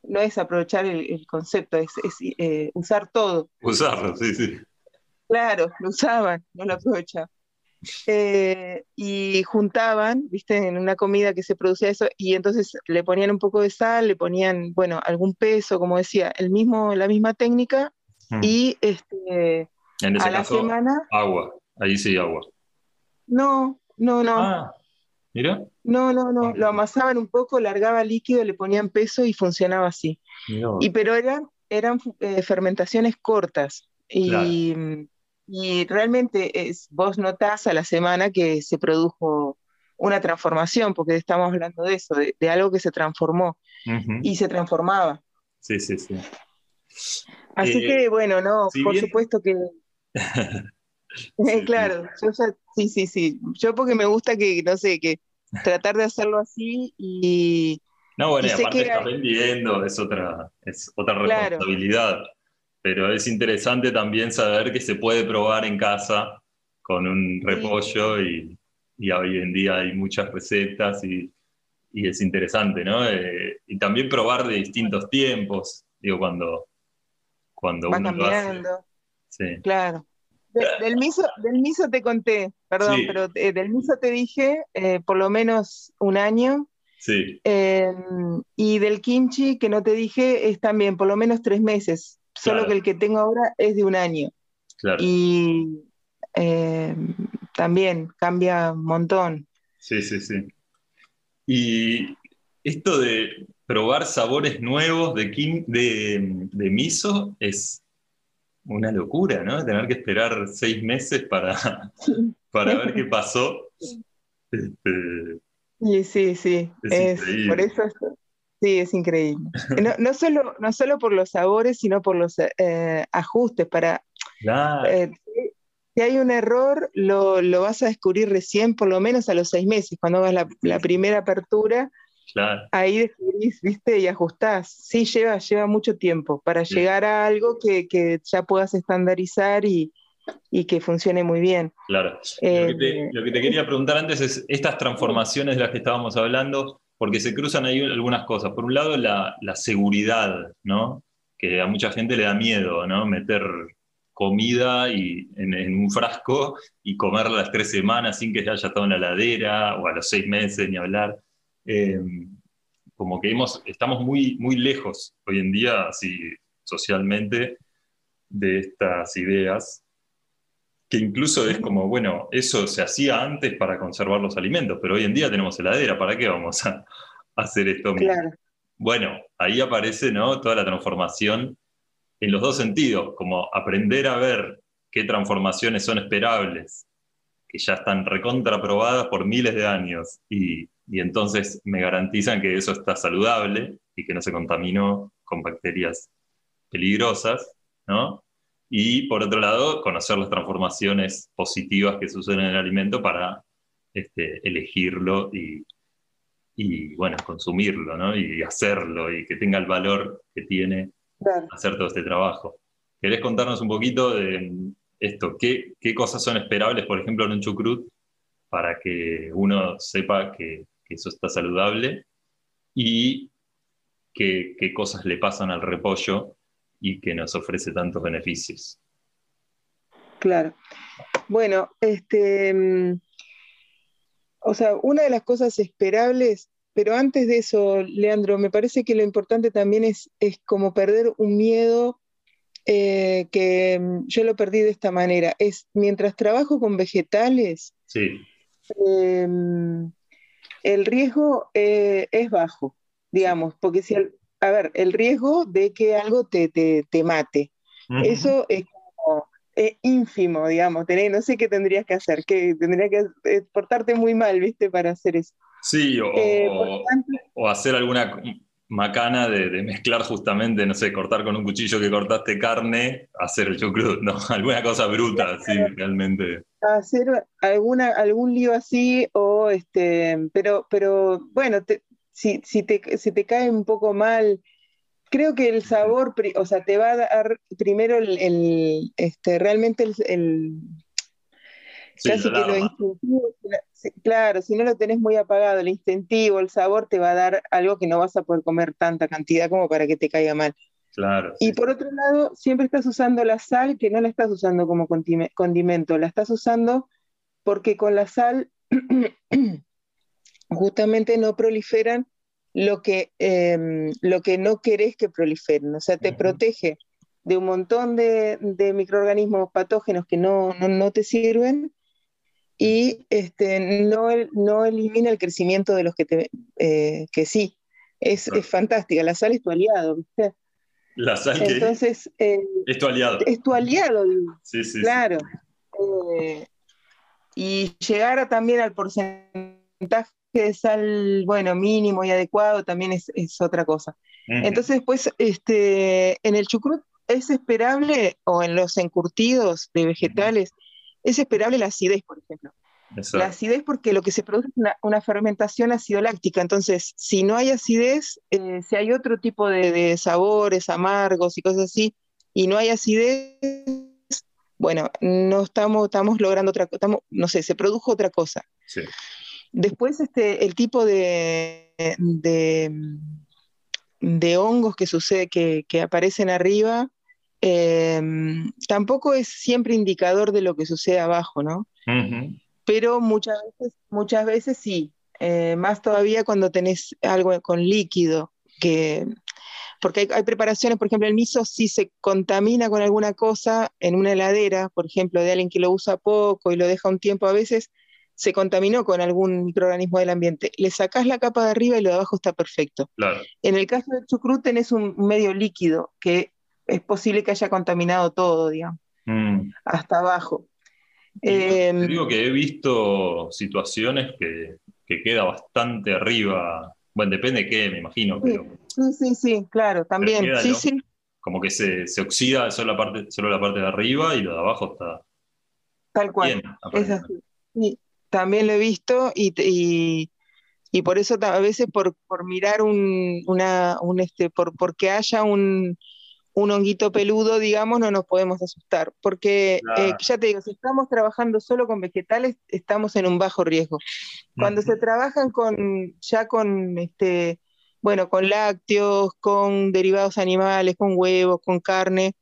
no es aprovechar el, el concepto, es, es, eh, usar todo. Usarlo, sí, sí. Claro, lo usaban, no lo aprovechaban. Eh, y juntaban, viste, en una comida que se producía eso, y entonces le ponían un poco de sal, le ponían, bueno, algún peso, como decía, el mismo, la misma técnica, Mm. y este, En ese a la caso, semana, agua. Ahí sí, agua. no, no, no, Ah, mira. no, no, no, lo amasaban un poco, largaba líquido, le ponían peso y funcionaba así. Y pero eran, eran eh, fermentaciones cortas y, y realmente es, vos notás a la semana que se produjo una transformación, porque estamos hablando de eso, de, de algo que se transformó y se transformaba. Sí, sí, sí. Así Eh, que bueno, no, si por bien- supuesto que, [LAUGHS] Sí, [LAUGHS] claro, yo ya- sí, sí, sí, yo porque me gusta que, no sé, que tratar de hacerlo así y No, bueno, Y aparte que estás vendiendo, es otra, es otra Claro. responsabilidad. Pero es interesante también saber que se puede probar en casa con un repollo y, y hoy en día hay muchas recetas y, y es interesante, ¿no? Eh, y también probar de distintos tiempos, digo, cuando, cuando va uno lo hace. cambiando. Sí. Claro. De- del miso, del miso te conté, perdón, Sí. pero eh, del miso te dije eh, por lo menos un año. Sí, eh, y del kimchi que no te dije es también por lo menos tres meses. Solo Claro. que el que tengo ahora es de un año. claro. Y eh, también cambia un montón. Sí, sí, sí. Y esto de probar sabores nuevos de, kim- de, de miso es una locura, ¿no? Tener que esperar seis meses para, para ver qué pasó. Este, Sí, sí, sí. Es Es, por eso es- sí, es increíble. No, no solo, no solo por los sabores, sino por los eh, ajustes para claro, eh, si- si hay un error, lo, lo vas a descubrir recién, por lo menos a los seis meses, cuando hagas la, la primera apertura, claro. ahí descubrís, viste, y ajustás. Sí, lleva, lleva mucho tiempo para Sí. llegar a algo que, que ya puedas estandarizar y, y que funcione muy bien. Claro. Eh, lo, que te, lo que te quería preguntar antes es estas transformaciones de las que estábamos hablando, porque se cruzan ahí algunas cosas. Por un lado, la, la seguridad, ¿no? Que a mucha gente le da miedo, ¿no? Meter comida y, en, en un frasco y comerla las tres semanas sin que haya estado en la heladera o a los seis meses ni hablar. Eh, como que hemos, estamos muy, muy lejos hoy en día, así socialmente, de estas ideas que incluso es como, bueno, eso se hacía antes para conservar los alimentos, pero hoy en día tenemos heladera, ¿para qué vamos a, a hacer esto mismo? Claro, Bueno, ahí aparece ¿no? toda la transformación en los dos sentidos, como aprender a ver qué transformaciones son esperables, que ya están recontraprobadas por miles de años, y, y entonces me garantizan que eso está saludable y que no se contaminó con bacterias peligrosas, ¿no? Y por otro lado, conocer las transformaciones positivas que suceden en el alimento para este, elegirlo y, y, bueno, consumirlo, ¿no? Y hacerlo y que tenga el valor que tiene claro. hacer todo este trabajo. ¿Querés contarnos un poquito de esto? ¿Qué, qué cosas son esperables, por ejemplo, en un chucrut, para que uno sepa que, que eso está saludable? Y qué, qué cosas le pasan al repollo y que nos ofrece tantos beneficios. Claro. Bueno, este, mm, o sea, una de las cosas esperables, pero antes de eso, Leandro, me parece que lo importante también es, es como perder un miedo eh, que mm, yo lo perdí de esta manera. Es mientras trabajo con vegetales, Sí, eh, el riesgo eh, es bajo, digamos, porque si, el- a ver, el riesgo de que algo te, te, te mate. Eso es como es ínfimo, digamos. tenés- no sé qué tendrías que hacer, que tendrías que eh, portarte muy mal, ¿viste? Para hacer eso. Sí, o, Eh, tanto, o hacer alguna macana de, de mezclar justamente, no sé, cortar con un cuchillo que cortaste carne, hacer el chucrut, ¿no? [LAUGHS] Alguna cosa bruta, sí, realmente. hacer alguna, algún lío así, o este, pero, pero bueno, te- si, si te, si te cae un poco mal creo que el sabor, o sea, te va a dar primero el, el, este, realmente el, el- Sí, casi que lo instintivo, claro, si no lo tenés muy apagado, el instintivo, el sabor te va a dar algo que no vas a poder comer tanta cantidad como para que te caiga mal. Claro. Y sí, por otro lado, siempre estás usando la sal, que no la estás usando como condime- condimento, la estás usando porque con la sal [CLEARS THROAT] justamente no proliferan lo que, em, lo que no querés que proliferen, o sea, te protege de un montón de, de microorganismos patógenos que no, no, no te sirven y este, no, no elimina el crecimiento de los que, te, eh, que sí. Es, Claro. es fantástica, la sal es tu aliado, ¿viste? La sal que Entonces, eh, es tu aliado. es tu aliado, Sí, sí, claro. Eh, y llegar también al porcentaje de sal, bueno, mínimo y adecuado también es, es otra cosa. Ujú. Entonces, después, este, en el chucrut es esperable, o en los encurtidos de vegetales, es esperable la acidez, por ejemplo. Exacto. La acidez porque lo que se produce es una, una fermentación ácido-láctica. Entonces, si no hay acidez, eh, si hay otro tipo de, de sabores amargos y cosas así, y no hay acidez, bueno, no estamos, estamos logrando otra cosa, no sé, se produjo otra cosa. Sí. Después, este, el tipo de, de, de hongos que sucede, que, que aparecen arriba, eh, tampoco es siempre indicador de lo que sucede abajo, ¿no? Pero muchas veces, muchas veces sí, Eh, más todavía cuando tenés algo con líquido, que, porque hay, hay preparaciones, por ejemplo, el miso si se contamina con alguna cosa en una heladera, por ejemplo, de alguien que lo usa poco y lo deja un tiempo, a veces se contaminó con algún microorganismo del ambiente. Le sacás la capa de arriba y lo de abajo está perfecto. Claro. En el caso del chucrut tenés un medio líquido que es posible que haya contaminado todo, digamos, Mm. hasta abajo. Te Em, digo que he visto situaciones que, que queda bastante arriba. Bueno, depende de qué, me imagino, Sí. pero Sí, sí, sí, claro, también. queda, Sí, ¿no? sí, como que se, se oxida solo la, parte, solo la parte de arriba y lo de abajo está tal cual. bien. Es así. También lo he visto y, y, y por eso a veces por, por mirar un, una, un este, por, porque haya un, un honguito peludo, digamos, no nos podemos asustar. Porque eh, ya te digo, si estamos trabajando solo con vegetales, estamos en un bajo riesgo. Cuando se trabajan con, ya con este, bueno, con lácteos, con derivados animales, con huevos, con carne,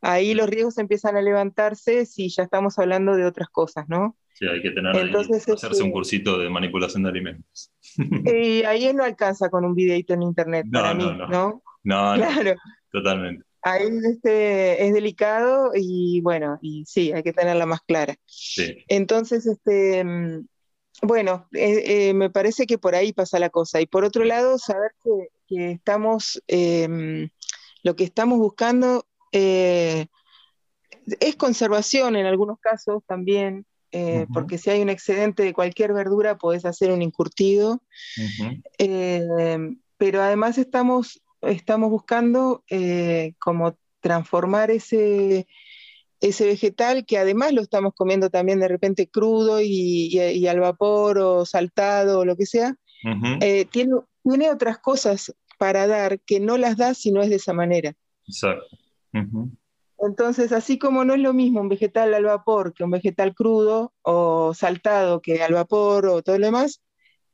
ahí los riesgos empiezan a levantarse si ya estamos hablando de otras cosas, ¿no? Sí, hay que tener ahí- Entonces, hacerse este- un cursito de manipulación de alimentos. [LAUGHS] Y ahí no alcanza con un videito en internet No, para no, mí, no. ¿no? No, no, Claro, totalmente. ahí este, es delicado y bueno, y sí, hay que tenerla más clara. Sí. Entonces, este, mm, bueno, eh, eh, me parece que por ahí pasa la cosa. Y por otro lado, saber que, que estamos, eh, lo que estamos buscando eh, es conservación en algunos casos también, eh, Ujú. porque si hay un excedente de cualquier verdura, podés hacer un encurtido. Ujú. Eh, pero además estamos, estamos buscando eh, como transformar ese, ese vegetal que además lo estamos comiendo también de repente crudo y, y- y al vapor o saltado o lo que sea, Ujú. eh, tiene, tiene otras cosas para dar que no las da si no es de esa manera. Exacto. Ujú. Entonces, así como no es lo mismo un vegetal al vapor que un vegetal crudo o saltado que al vapor o todo lo demás,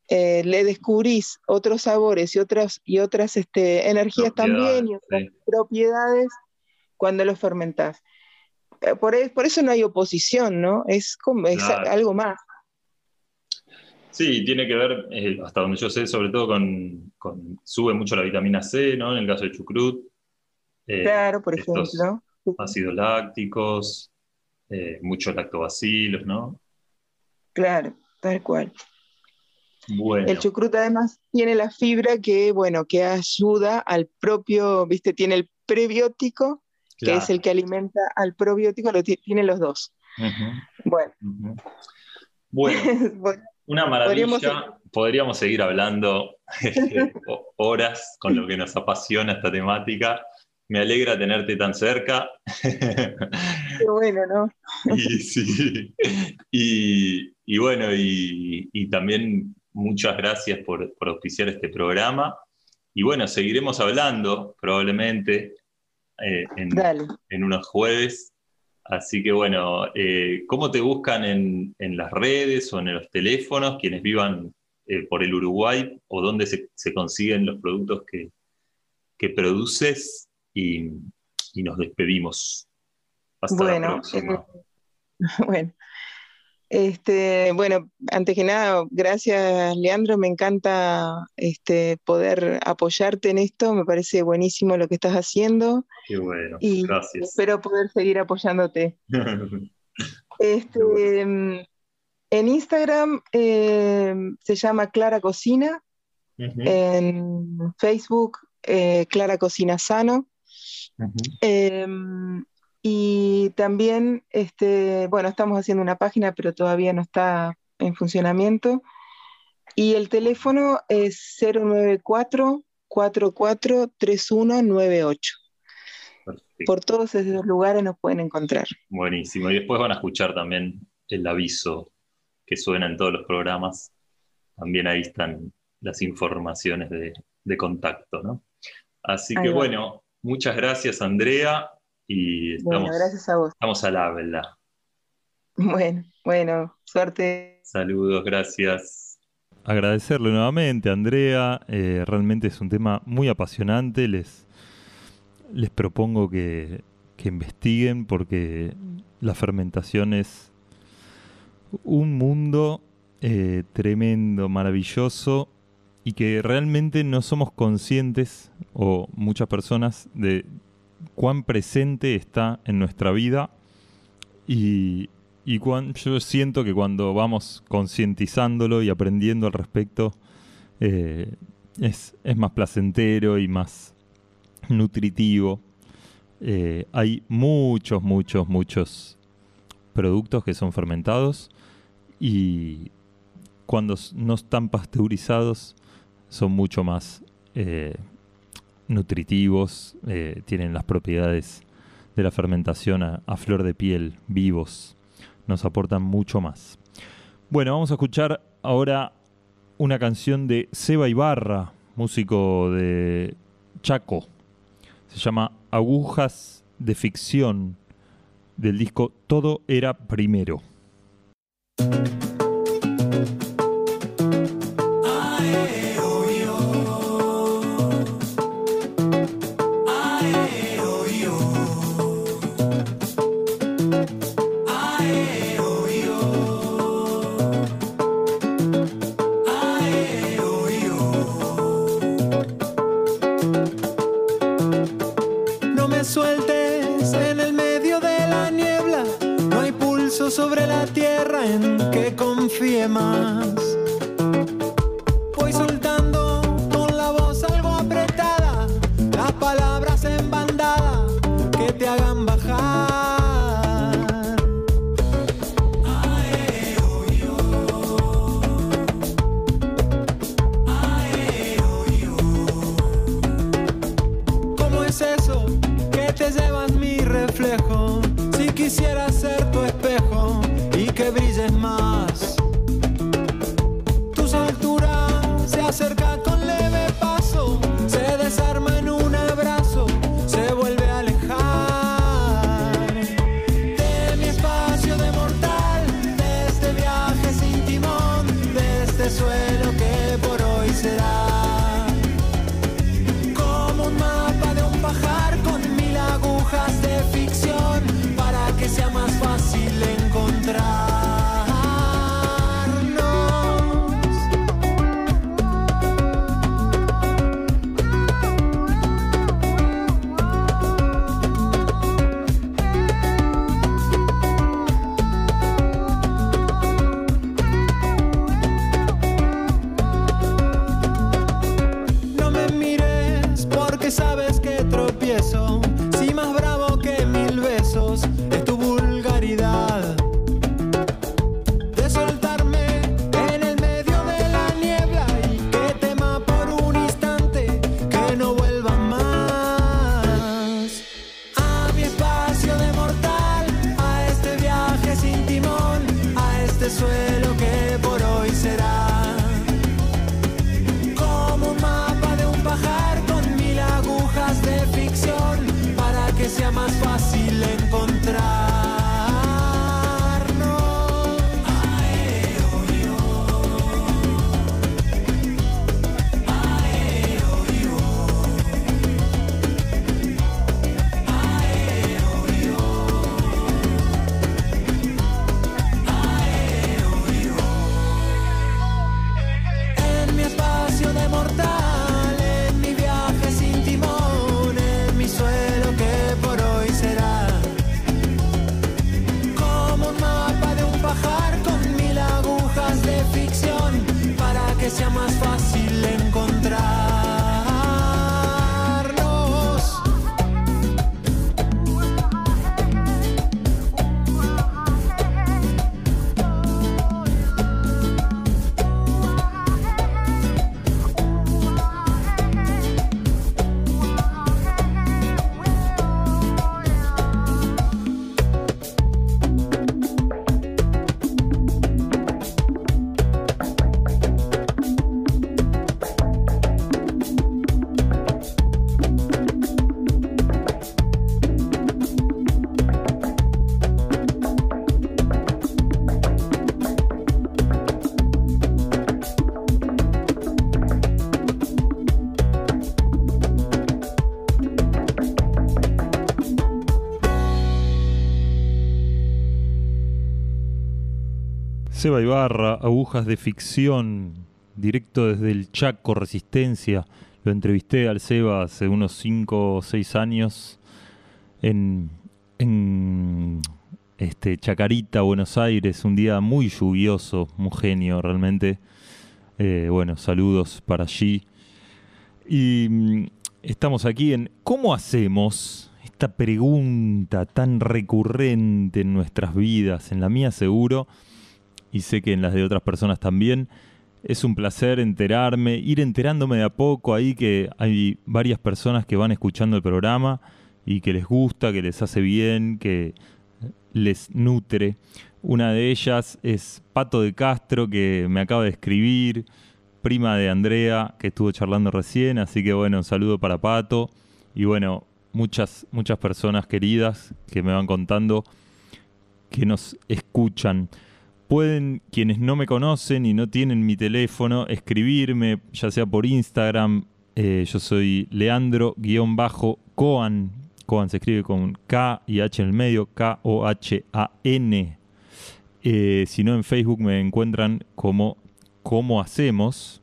eh, le descubrís otros sabores y otras, y otras este, energías también y otras sí. propiedades cuando lo fermentás. Eh, Por, e- por eso no hay oposición, ¿no? Es, como, es Claro. algo más. Sí, tiene que ver, eh, hasta donde yo sé, sobre todo con, con- sube mucho la vitamina C, ¿no? En el caso de chucrut. Claro, por estos ejemplo. Ácidos lácticos, eh, muchos lactobacilos, ¿no? Claro, tal cual. Bueno, El chucrut además tiene la fibra que, bueno, que ayuda al propio, viste, tiene el prebiótico, que es el que alimenta al probiótico, lo ti- tiene los dos. Bueno. Bueno, [LAUGHS] bueno, una maravilla. Podríamos- Podríamos seguir hablando [LAUGHS] este, ho- horas con lo que nos apasiona esta temática. Me alegra tenerte tan cerca. qué bueno, ¿no? [LAUGHS] y, sí. y, y bueno, y, y también muchas gracias por, por auspiciar este programa. y bueno, seguiremos hablando probablemente eh, en, en unos jueves. Así que bueno, eh, ¿cómo te buscan en, en las redes o en los teléfonos quienes vivan eh, por el Uruguay o dónde se, se consiguen los productos que, que produces? Y, y nos despedimos. Hasta la Bueno, próxima. [LAUGHS] Bueno, este, bueno, antes que nada, gracias Leandro, me encanta este, poder apoyarte en esto, me parece buenísimo lo que estás haciendo Qué bueno, y gracias. espero poder seguir apoyándote. [LAUGHS] Este, en Instagram eh, se llama Clara Cocina, en Facebook eh, Clara Cocina Sano. Em, y también, este, bueno, estamos haciendo una página, pero todavía no está en funcionamiento. Y el teléfono es 094-443198. Perfecto. Por todos esos lugares nos pueden encontrar. Buenísimo. Y después van a escuchar también el aviso que suena en todos los programas. También ahí están las informaciones de, de contacto, ¿no? Así Ahí que va. bueno, muchas gracias Andrea y estamos, Bueno, gracias a vos. estamos al habla. Bueno, bueno, suerte. Saludos, gracias. Agradecerle nuevamente a Andrea, eh, realmente es un tema muy apasionante, les, les propongo que, que investiguen porque la fermentación es un mundo eh, tremendo, maravilloso y que realmente no somos conscientes, o muchas personas, de cuán presente está en nuestra vida y, yo siento que cuando vamos concientizándolo y aprendiendo al respecto, eh, es, más placentero y más nutritivo. Eh, hay muchos, muchos, muchos productos que son fermentados y cuando no están pasteurizados son mucho más eh, nutritivos, eh, tienen las propiedades de la fermentación a, a flor de piel, vivos, nos aportan mucho más. Bueno, vamos a escuchar ahora una canción de Seba Ibarra, músico de Chaco. Se llama Agujas de Ficción, del disco Todo era primero. Seba Ibarra, Agujas de Ficción, directo desde el Chaco Resistencia. Lo entrevisté al Seba hace unos 5 o 6 años en, en este, Chacarita, Buenos Aires, un día muy lluvioso, muy genio realmente. Eh, bueno, saludos para allí. Y mm, estamos aquí en ¿Cómo hacemos? Esta pregunta tan recurrente en nuestras vidas, en la mía seguro y sé que en las de otras personas también. Es un placer enterarme, ir enterándome de a poco ahí que hay varias personas que van escuchando el programa y que les gusta, que les hace bien, que les nutre. Una de ellas es Pato de Castro, que me acaba de escribir, prima de Andrea, que estuvo charlando recién, así que bueno, un saludo para Pato. Y bueno, muchas, muchas personas queridas que me van contando que nos escuchan. Pueden, quienes no me conocen y no tienen mi teléfono, escribirme, ya sea por Instagram. Eh, yo soy Leandro-Coan. Coan se escribe con K y H en el medio, K-O-H-A-N. Eh, si no, en Facebook me encuentran como ¿Cómo hacemos?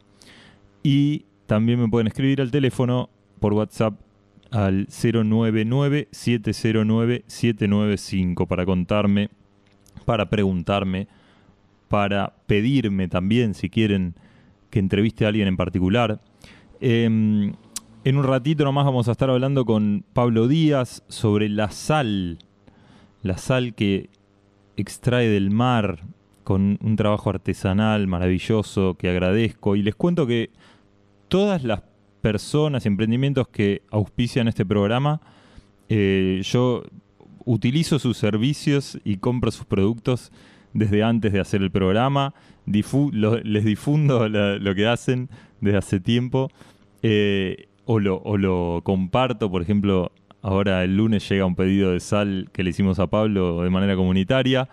Y también me pueden escribir al teléfono por WhatsApp al 099-709-795 para contarme, para preguntarme para pedirme también, si quieren que entreviste a alguien en particular. Em, en un ratito nomás vamos a estar hablando con Pablo Díaz sobre la sal, la sal que extrae del mar con un trabajo artesanal maravilloso que agradezco. Y les cuento que todas las personas y emprendimientos que auspician este programa, eh, yo utilizo sus servicios y compro sus productos desde antes de hacer el programa, les difundo [LAUGHS] lo que hacen desde hace tiempo eh, o, lo, comparto, por ejemplo, ahora el lunes llega un pedido de sal que le hicimos a Pablo de manera comunitaria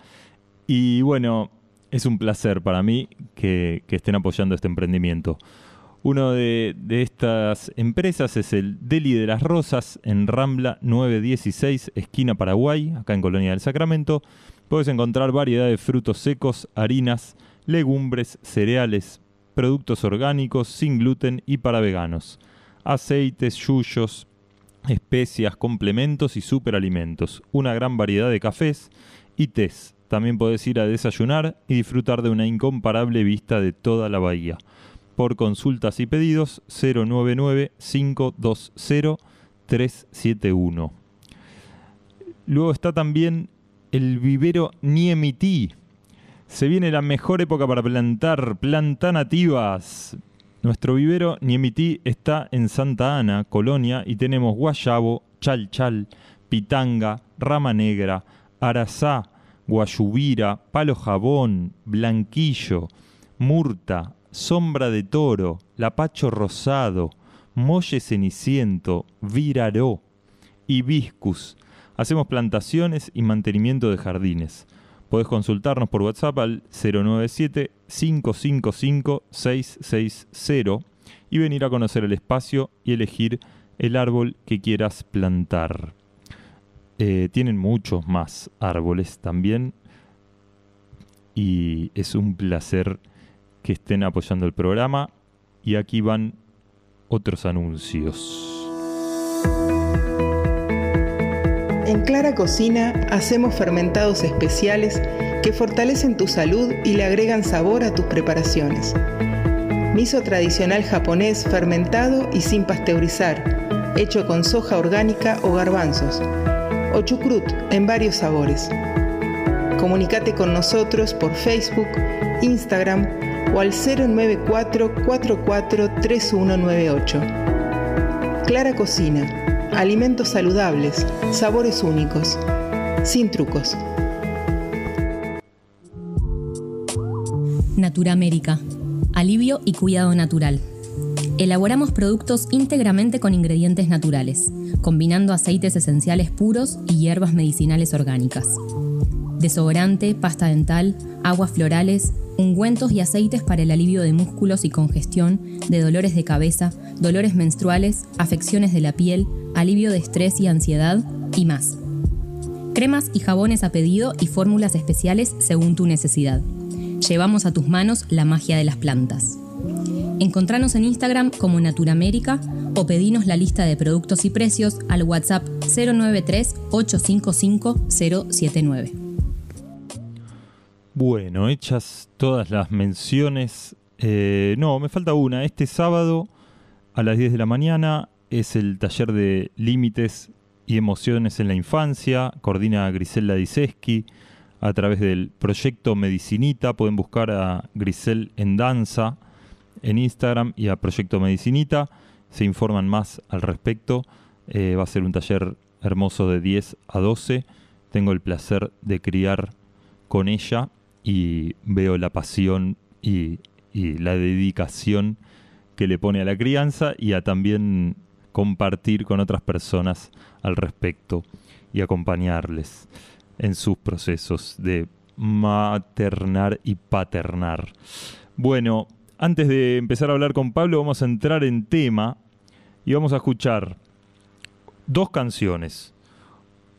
y bueno, es un placer para mí que, estén apoyando este emprendimiento. Uno de, de, estas empresas es el Deli de las Rosas en Rambla 916, esquina Paraguay, acá en Colonia del Sacramento. Puedes encontrar variedad de frutos secos, harinas, legumbres, cereales, productos orgánicos, sin gluten y para veganos, aceites, yuyos, especias, complementos y superalimentos, una gran variedad de cafés y tés. También puedes ir a desayunar y disfrutar de una incomparable vista de toda la bahía. Por consultas y pedidos 099 520 371. Luego está también el vivero Niemití. Se viene la mejor época para plantar plantas nativas. Nuestro vivero Niemití está en Santa Ana, Colonia, y tenemos guayabo, chalchal, pitanga, rama negra, arazá, guayubira, palo jabón, blanquillo, murta, sombra de toro, lapacho rosado, molle ceniciento, viraró, hibiscus, Hacemos plantaciones y mantenimiento de jardines. Podés consultarnos por WhatsApp al 097-555-660 y venir a conocer el espacio y elegir el árbol que quieras plantar. Eh, tienen muchos más árboles también y es un placer que estén apoyando el programa y aquí van otros anuncios. En Clara Cocina hacemos fermentados especiales que fortalecen tu salud y le agregan sabor a tus preparaciones. miso tradicional japonés fermentado y sin pasteurizar, hecho con soja orgánica o garbanzos, o chucrut en varios sabores. Comunicate con nosotros por Facebook, Instagram o al 094 44 3198. Clara Cocina. Alimentos saludables, sabores únicos, sin trucos. Naturamérica. Alivio y cuidado natural. Elaboramos productos íntegramente con ingredientes naturales, combinando aceites esenciales puros y hierbas medicinales orgánicas. Desodorante, pasta dental, aguas florales, ungüentos y aceites para el alivio de músculos y congestión, de dolores de cabeza, dolores menstruales, afecciones de la piel, alivio de estrés y ansiedad y más. Cremas y jabones a pedido y fórmulas especiales según tu necesidad. Llevamos a tus manos la magia de las plantas. Encontranos en Instagram como Naturamérica o pedinos la lista de productos y precios al WhatsApp 093 855 079. Bueno, hechas todas las menciones. eh, no, me falta una. Este sábado a las 10 de la mañana es el taller de límites y emociones en la infancia. Coordina Griselda Diseski a través del proyecto Medicinita. Pueden buscar a Grisel en danza en Instagram y a Proyecto Medicinita. Se informan más al respecto. Eh, va a ser un taller hermoso de 10 a 12. Tengo el placer de criar con ella y veo la pasión y la dedicación que le pone a la crianza y a también compartir con otras personas al respecto y acompañarles en sus procesos de maternar y paternar. Bueno, antes de empezar a hablar con Pablo, vamos a entrar en tema y vamos a escuchar dos canciones.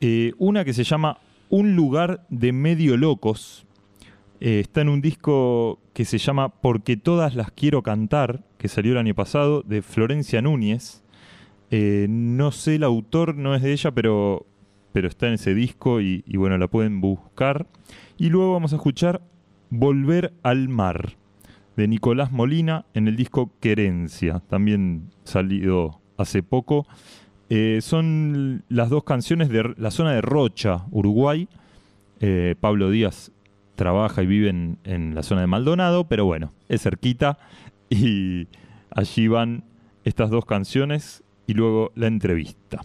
Eh, una que se llama Un lugar de medio locos. Eh, está en un disco que se llama Porque todas las quiero cantar, que salió el año pasado, de Florencia Núñez. Eh, no sé el autor, no es de ella, pero, pero está en ese disco y, bueno, la pueden buscar. Y luego vamos a escuchar Volver al mar, de Nicolás Molina, en el disco Querencia, también salido hace poco. Eh, son las dos canciones de la zona de Rocha, Uruguay. Eh, Pablo Díaz trabaja y vive en, en la zona de Maldonado, pero bueno, es cerquita. Y allí van estas dos canciones y luego la entrevista.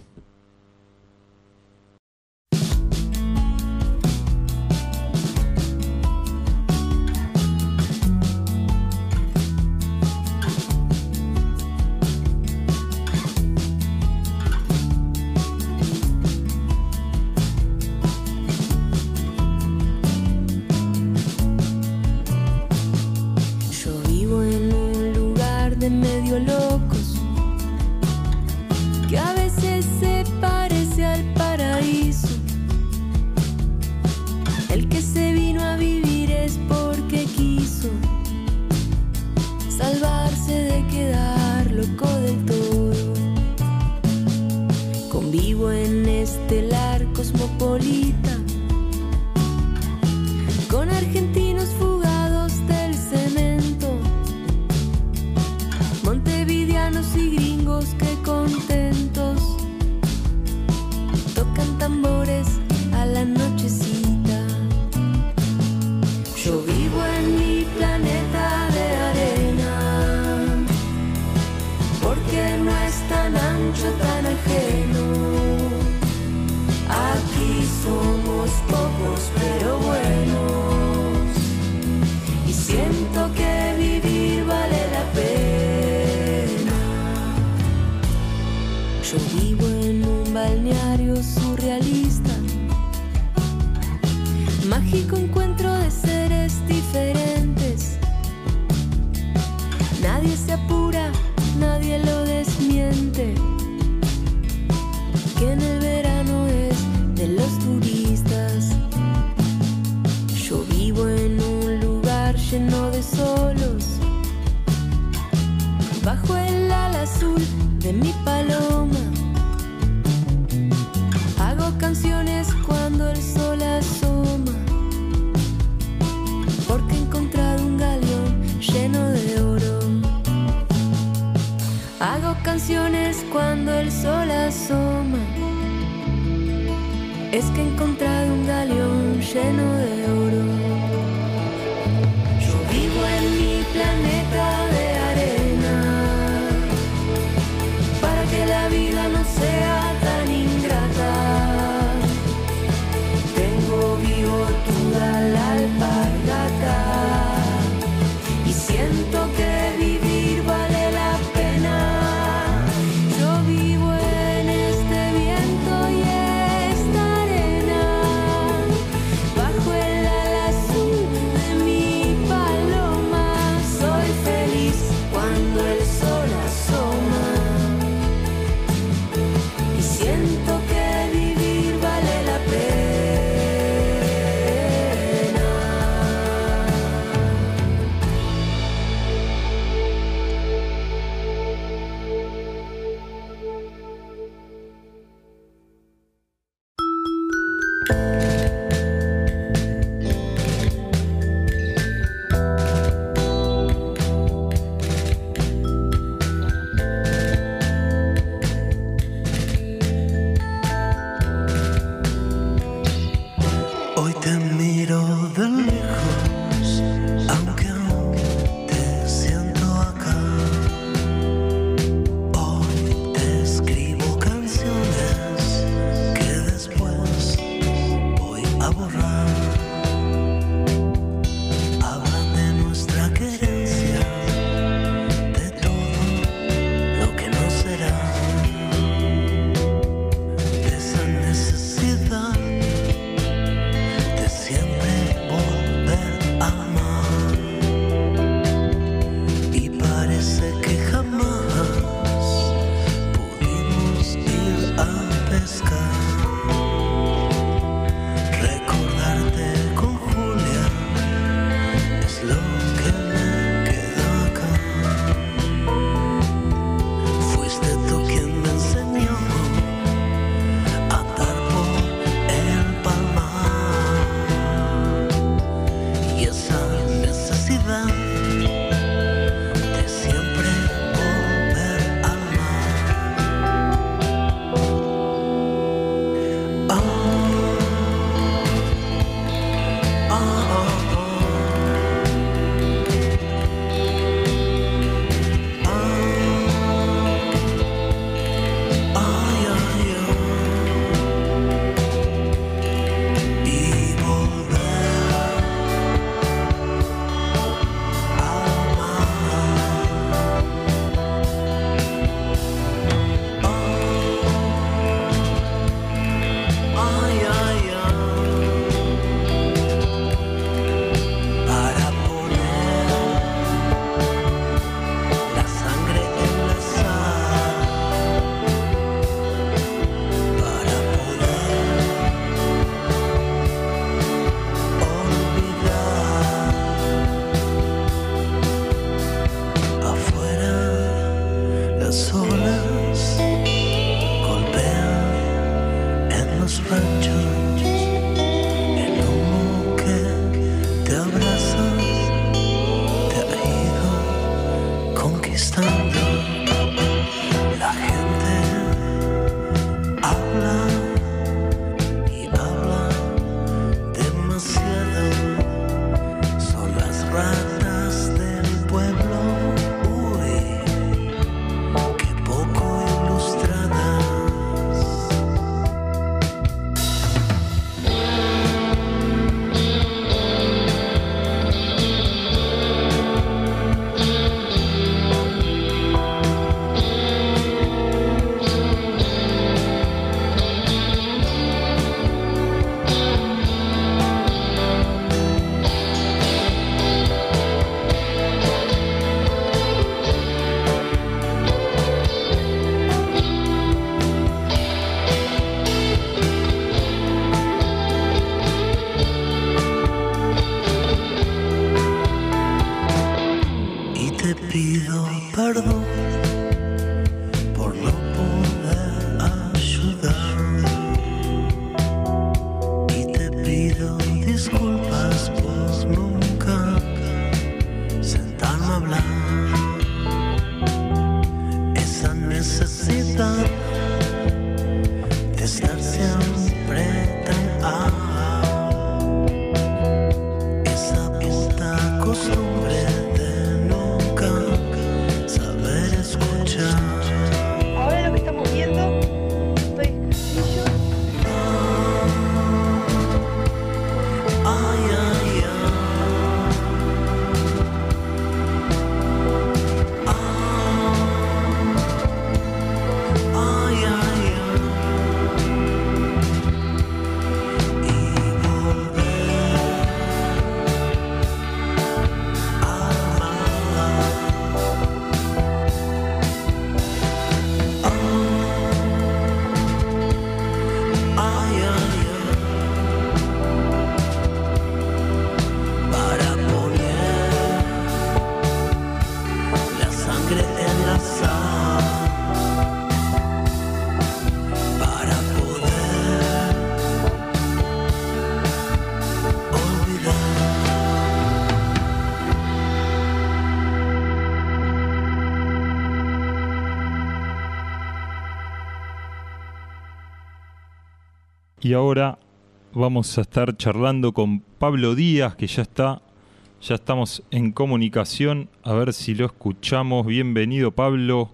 Y ahora vamos a estar charlando con Pablo Díaz, que ya está, ya estamos en comunicación, a ver si lo escuchamos. Bienvenido, Pablo.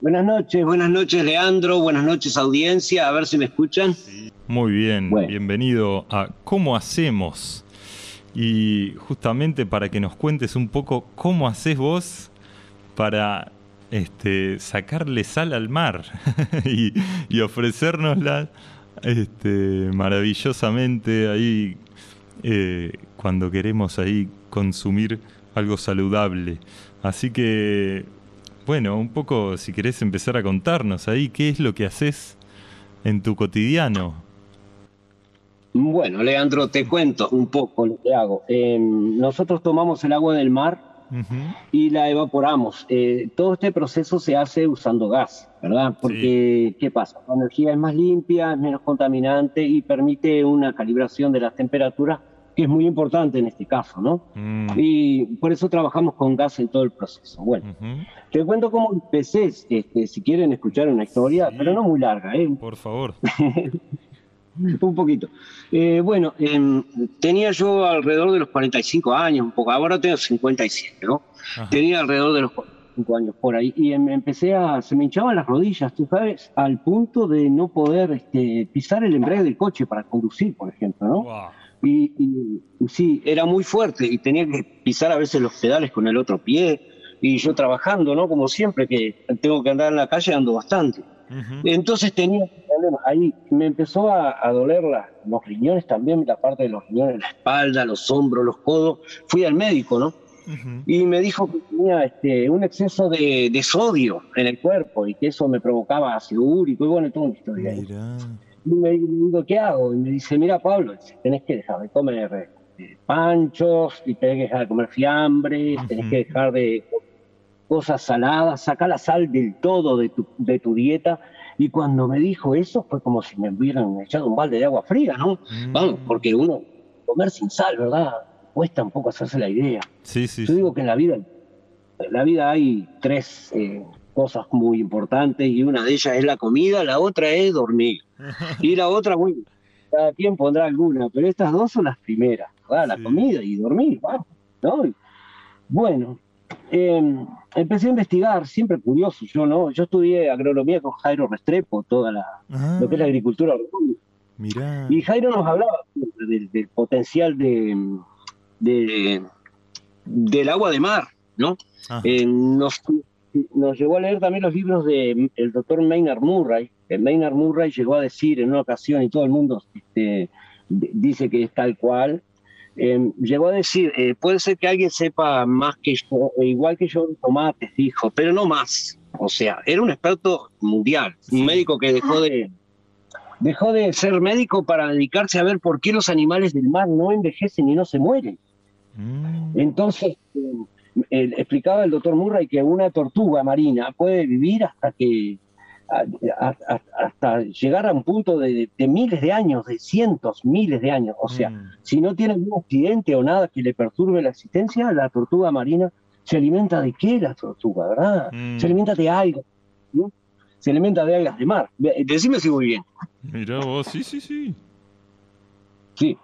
Buenas noches, buenas noches Leandro, buenas noches audiencia, a ver si me escuchan. Muy bien, Bueno. bienvenido a ¿Cómo hacemos? Y justamente para que nos cuentes un poco cómo haces vos para este, sacarle sal al mar [LAUGHS] y, y ofrecérnosla este, maravillosamente ahí eh, cuando queremos ahí consumir algo saludable. Así que, bueno, un poco si querés empezar a contarnos ahí qué es lo que haces en tu cotidiano. Bueno, Leandro, te cuento un poco lo que hago. Eh, nosotros tomamos el agua del mar Ujú. y la evaporamos. Eh, todo este proceso se hace usando gas, ¿verdad? Porque, ¿qué pasa? La energía es más limpia, es menos contaminante y permite una calibración de las temperaturas que es muy importante en este caso, ¿no? Mm, Y por eso trabajamos con gas en todo el proceso. Bueno, ujú. te cuento cómo empecé, este, si quieren escuchar una historia, Sí. pero no muy larga, ¿eh? Por favor. [LAUGHS] [LAUGHS] Un poquito. Eh, bueno, em, tenía yo alrededor de los 45 años, un poco. Ahora tengo 57, ¿no? Ajá. Tenía alrededor de los 45 años por ahí. Y em- empecé a. Se me hinchaban las rodillas, tú sabes, al punto de no poder este, pisar el embrague del coche para conducir, por ejemplo, ¿no? Y- y sí, era muy fuerte y tenía que pisar a veces los pedales con el otro pie. Y yo trabajando, ¿no? Como siempre, que tengo que andar en la calle, ando bastante. Entonces tenía problemas. Ahí me empezó a, a doler la- los riñones también, la parte de los riñones, la espalda, los hombros, los codos. Fui al médico, ¿no? Y me dijo que tenía este, un exceso de, de sodio en el cuerpo y que eso me provocaba ácido úrico y bueno, toda una historia. Mirá. Y me digo, ¿qué hago? Y me dice, mira, Pablo, tenés que dejar de comer eh, panchos, y tenés que dejar de comer fiambre, tenés que dejar de cosas saladas, sacar la sal del todo de tu, de tu dieta. Y cuando me dijo eso, fue como si me hubieran echado un balde de agua fría, ¿no? Mm. Vamos, porque uno, comer sin sal, ¿verdad? Cuesta un poco hacerse la idea. Sí, sí. Yo digo que en la vida, en la vida hay tres eh, cosas muy importantes y una de ellas es la comida, la otra es dormir. [LAUGHS] Y la otra, bueno, cada quien pondrá alguna, pero estas dos son las primeras, ¿verdad? La Sí. comida y dormir, vamos, ¿no? Bueno, eh, empecé a investigar, siempre curioso, yo no, yo estudié agronomía con Jairo Restrepo, toda la, Ah, lo que es la agricultura mirá. Y Jairo nos hablaba del, del potencial de, de- del agua de mar, ¿no? Eh, nos, nos llevó a leer también los libros del doctor Maynard Murray. El Maynard Murray llegó a decir en una ocasión, y todo el mundo este, dice que es tal cual, eh, llegó a decir, eh, puede ser que alguien sepa más que yo, e igual que yo de tomates, dijo, pero no más. O sea, era un experto mundial, un médico que dejó de, dejó de ser médico para dedicarse a ver por qué los animales del mar no envejecen y no se mueren. Mm, Entonces, eh, eh, explicaba el doctor Murray que una tortuga marina puede vivir hasta que a- a- a- hasta llegar a un punto de, de miles de años, de cientos, miles de años. O sea, mm. si no tiene algún accidente o nada que le perturbe la existencia, la tortuga marina se alimenta de qué la tortuga, ¿verdad? Mm. Se alimenta de algas, ¿no? Se alimenta de algas de mar. Decime si voy bien. Mirá vos, sí, sí, sí. Sí.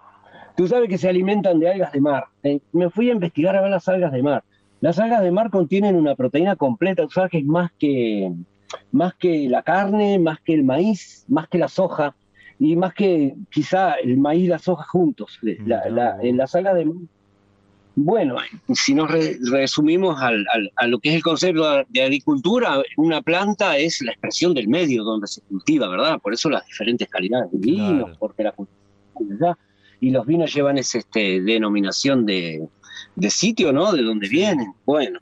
Tú sabes que se alimentan de algas de mar. Eh, me fui a investigar a ver las algas de mar. Las algas de mar contienen una proteína completa, tú sabes que es más que, más que la carne, más que el maíz, más que la soja y más que quizá el maíz y la soja juntos. La- la- en las algas de. Bueno, si nos re- resumimos al- al- a lo que es el concepto de agricultura, una planta es la expresión del medio donde se cultiva, ¿verdad? Por eso las diferentes calidades de vinos, Claro. porque la cultura y los vinos llevan esa este, denominación de, de sitio, ¿no? De donde vienen. Bueno,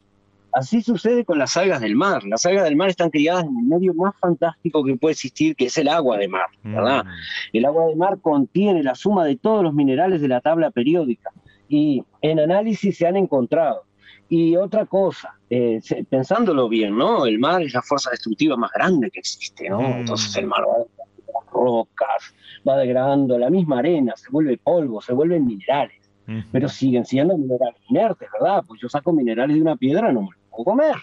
así sucede con las algas del mar. Las algas del mar están criadas en el medio más fantástico que puede existir, que es el agua de mar, ¿verdad? Mm, El agua de mar contiene la suma de todos los minerales de la tabla periódica y en análisis se han encontrado y otra cosa, eh, pensándolo bien, ¿no? El mar es la fuerza destructiva más grande que existe, ¿no? Mm. Entonces el mar va degradando las rocas, va degradando la misma arena, se vuelve polvo, se vuelven minerales, pero siguen siendo minerales inertes, ¿verdad? Pues yo saco minerales de una piedra, no me comer.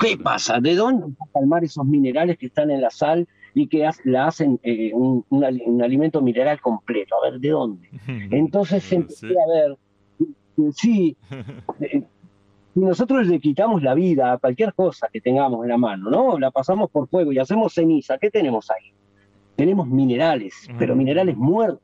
¿Qué pasa? ¿De dónde saca el mar esos minerales que están en la sal y que la hacen eh, un, un ali- un alimento mineral completo? A ver, ¿de dónde? [LAUGHS] Entonces Sí. empecé a ver, [LAUGHS] eh, sí, eh, si nosotros le quitamos la vida a cualquier cosa que tengamos en la mano, ¿no? La pasamos por fuego y hacemos ceniza, ¿qué tenemos ahí? Tenemos minerales, pero minerales muertos,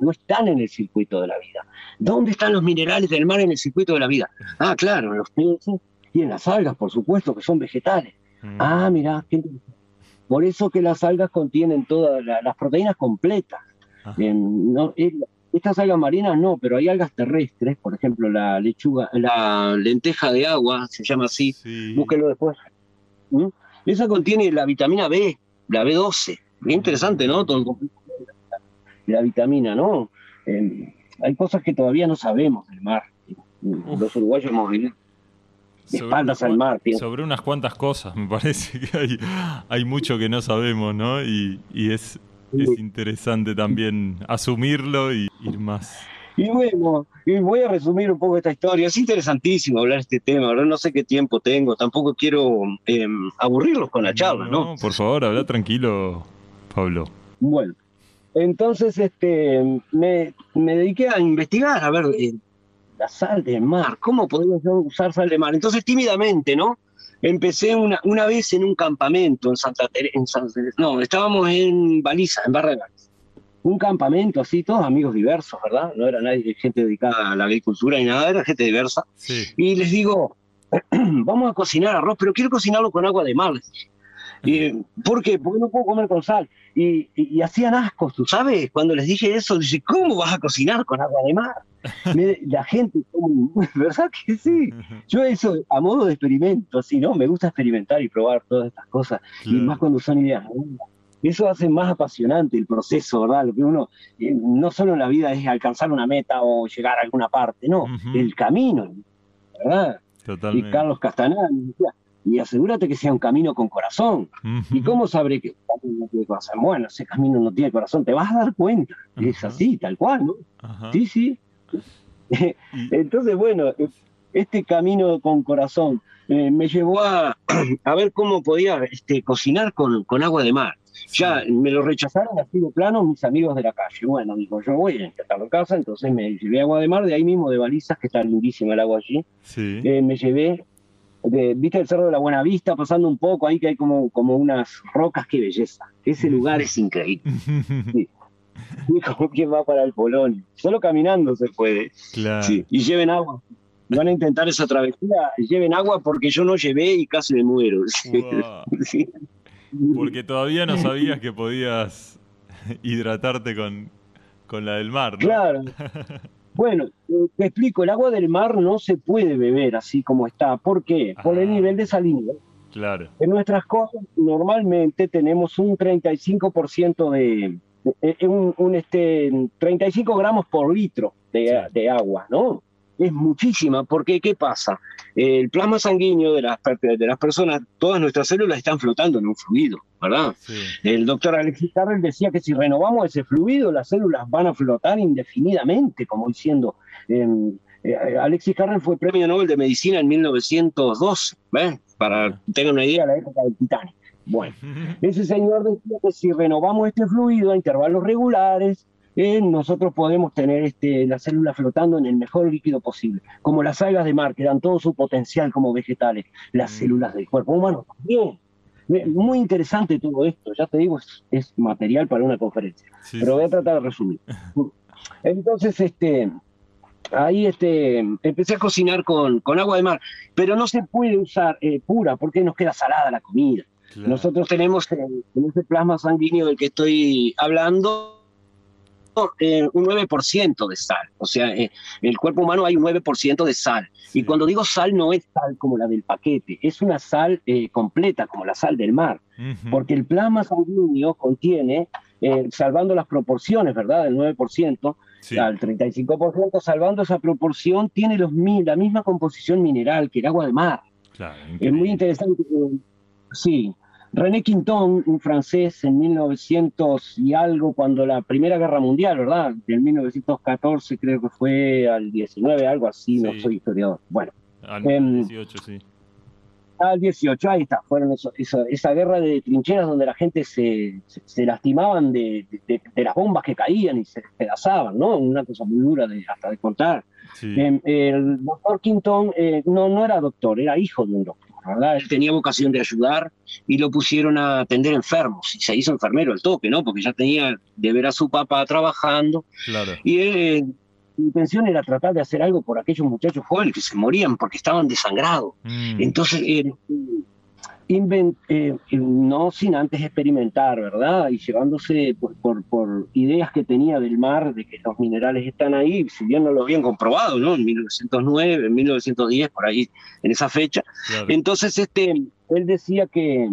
no están en el circuito de la vida. ¿Dónde están los minerales del mar en el circuito de la vida? Ah, claro, en los peces y en las algas, por supuesto, que son vegetales. Mm. Ah, mira, qué interesante. Por eso que las algas contienen todas la- las proteínas completas. Ajá. En- no, estas algas marinas no, pero hay algas terrestres, por ejemplo, la lechuga, la lenteja de agua, se llama así, Sí. búsquelo después. ¿Mm? Esa contiene la vitamina B, la B12. Bien interesante, ¿no? Todo el la vitamina, ¿no? Eh, hay cosas que todavía no sabemos del mar. Los uruguayos hemos vivido de espaldas unas al mar. Sobre unas cuantas cosas, me [LAUGHS] parece que hay, hay mucho que no sabemos, ¿no? Y, y es, es interesante también asumirlo y ir más. Y bueno, y voy a resumir un poco esta historia. Es interesantísimo hablar de este tema, ¿verdad? No sé qué tiempo tengo, tampoco quiero eh, aburrirlos con la charla, ¿no? por favor, habla tranquilo, Pablo. Bueno, entonces este, me, me dediqué a investigar, a ver, eh, la sal del mar, ¿cómo podemos usar sal de mar? Entonces, tímidamente, ¿no? Empecé una, una vez en un campamento en Santa Teresa, San- no, estábamos en Baliza, en Barra de Baliza. Un campamento así, todos amigos diversos, ¿verdad? No era nadie, gente dedicada a la agricultura ni nada, era gente diversa. Sí. Y les digo, [CLEARS THROAT] vamos a cocinar arroz, pero quiero cocinarlo con agua de mar. les dije. Y, ¿Por qué? Porque no puedo comer con sal. Y, y- y hacían ascos, ¿tú sabes? Cuando les dije eso, dice, ¿cómo vas a cocinar con agua de mar? [LAUGHS] Me- la gente, [LAUGHS] ¿verdad que sí? Yo eso, a modo de experimento, así, ¿no? Me gusta experimentar y probar todas estas cosas, y Claro. más cuando son ideas nuevas. Eso hace más apasionante el proceso, ¿verdad? Lo que uno, eh, no solo en la vida es alcanzar una meta o llegar a alguna parte, no, Ujú. el camino, ¿verdad? Y Totalmente. Carlos Castanal me decía, y asegúrate que sea un camino con corazón. ¿Y cómo sabré que camino no tiene corazón? Bueno, ese camino no tiene corazón, te vas a dar cuenta. Es así, tal cual, ¿no? Sí, sí. [LAUGHS] Entonces, bueno, este camino con corazón eh, me llevó a, [CLEARS THROAT] a ver cómo podía este, cocinar con, con agua de mar. Ya me lo rechazaron así de plano mis amigos de la calle. Bueno, digo, yo voy a intentarlo en casa, entonces me llevé agua de mar de ahí mismo de balizas, que está lindísima el agua allí. Sí. Eh, me llevé, de, viste el Cerro de la Buena Vista, pasando un poco ahí que hay como, como unas rocas, qué belleza. Ese lugar es increíble. Y como quien va para el Polonio. Solo caminando se puede. claro. Sí, y lleven agua. Van a intentar esa travesía, lleven agua porque yo no llevé y casi me muero. [LAUGHS] Sí. Wow. Sí. Porque todavía no sabías que podías hidratarte con, con la del mar, ¿no? Claro. [LAUGHS] Bueno, eh, te explico, el agua del mar no se puede beber así como está. ¿Por qué? Por el Ah. nivel de salinidad. Claro. En nuestras costas normalmente tenemos un 35% de, eh, un, un, este, 35 gramos por litro de, Sí. de agua, ¿no? Es muchísima, porque ¿qué pasa? El plasma sanguíneo de las, de las personas, todas nuestras células están flotando en un fluido, ¿verdad? Sí. El doctor Alexis Carrel decía que si renovamos ese fluido, las células van a flotar indefinidamente, como diciendo, em, eh, Alexis Carrel fue premio Nobel de Medicina en 1912, ¿ves? Para que tengan una idea, la época del Titanic. Bueno, [LAUGHS] ese señor decía que si renovamos este fluido a intervalos regulares, eh, nosotros podemos tener este, las células flotando en el mejor líquido posible, como las algas de mar, que dan todo su potencial como vegetales, las Mm. células del cuerpo humano también. Muy interesante todo esto, ya te digo, es, es material para una conferencia, Sí, pero voy a tratar de resumir. [LAUGHS] Entonces, este, ahí este, empecé a cocinar con, con agua de mar, pero no se puede usar eh, pura porque nos queda salada la comida. claro. Nosotros tenemos eh, en ese plasma sanguíneo del que estoy hablando eh, un 9% de sal. O sea, eh, en el cuerpo humano hay un 9% de sal. Sí. Y cuando digo sal no es sal como la del paquete, es una sal eh, completa como la sal del mar. Porque el plasma sanguíneo contiene, salvando las proporciones, ¿verdad? Del 9%, Sí. al 35%, salvando esa proporción, tiene los, la misma composición mineral que el agua de mar. Claro, Es muy interesante. Sí. René Quinton, un francés en 1900 y algo, cuando la Primera Guerra Mundial, ¿verdad? Del 1914 creo que fue al 19, algo así, no soy historiador. Bueno, Al em, 18, sí. al 18, ahí está, fueron eso- eso- esa guerra de trincheras donde la gente se, se- se lastimaban de, de- de las bombas que caían y se despedazaban, ¿no? Una cosa muy dura de, hasta de contar. Sí. Eh, el doctor Quinton eh, no, no era doctor, era hijo de un doctor, ¿verdad? Él tenía vocación de ayudar y lo pusieron a atender enfermos y se hizo enfermero al toque, ¿no? Porque ya tenía de ver a su papá trabajando Claro. y él, eh, su intención era tratar de hacer algo por aquellos muchachos jóvenes que se morían porque estaban desangrados. Mm, Entonces, eh, eh, no sin antes experimentar, ¿verdad? Y llevándose por, por- por ideas que tenía del mar, de que los minerales están ahí, si bien no lo habían comprobado, ¿no? En 1909, en 1910, por ahí, en esa fecha. claro. Entonces, este, él decía que,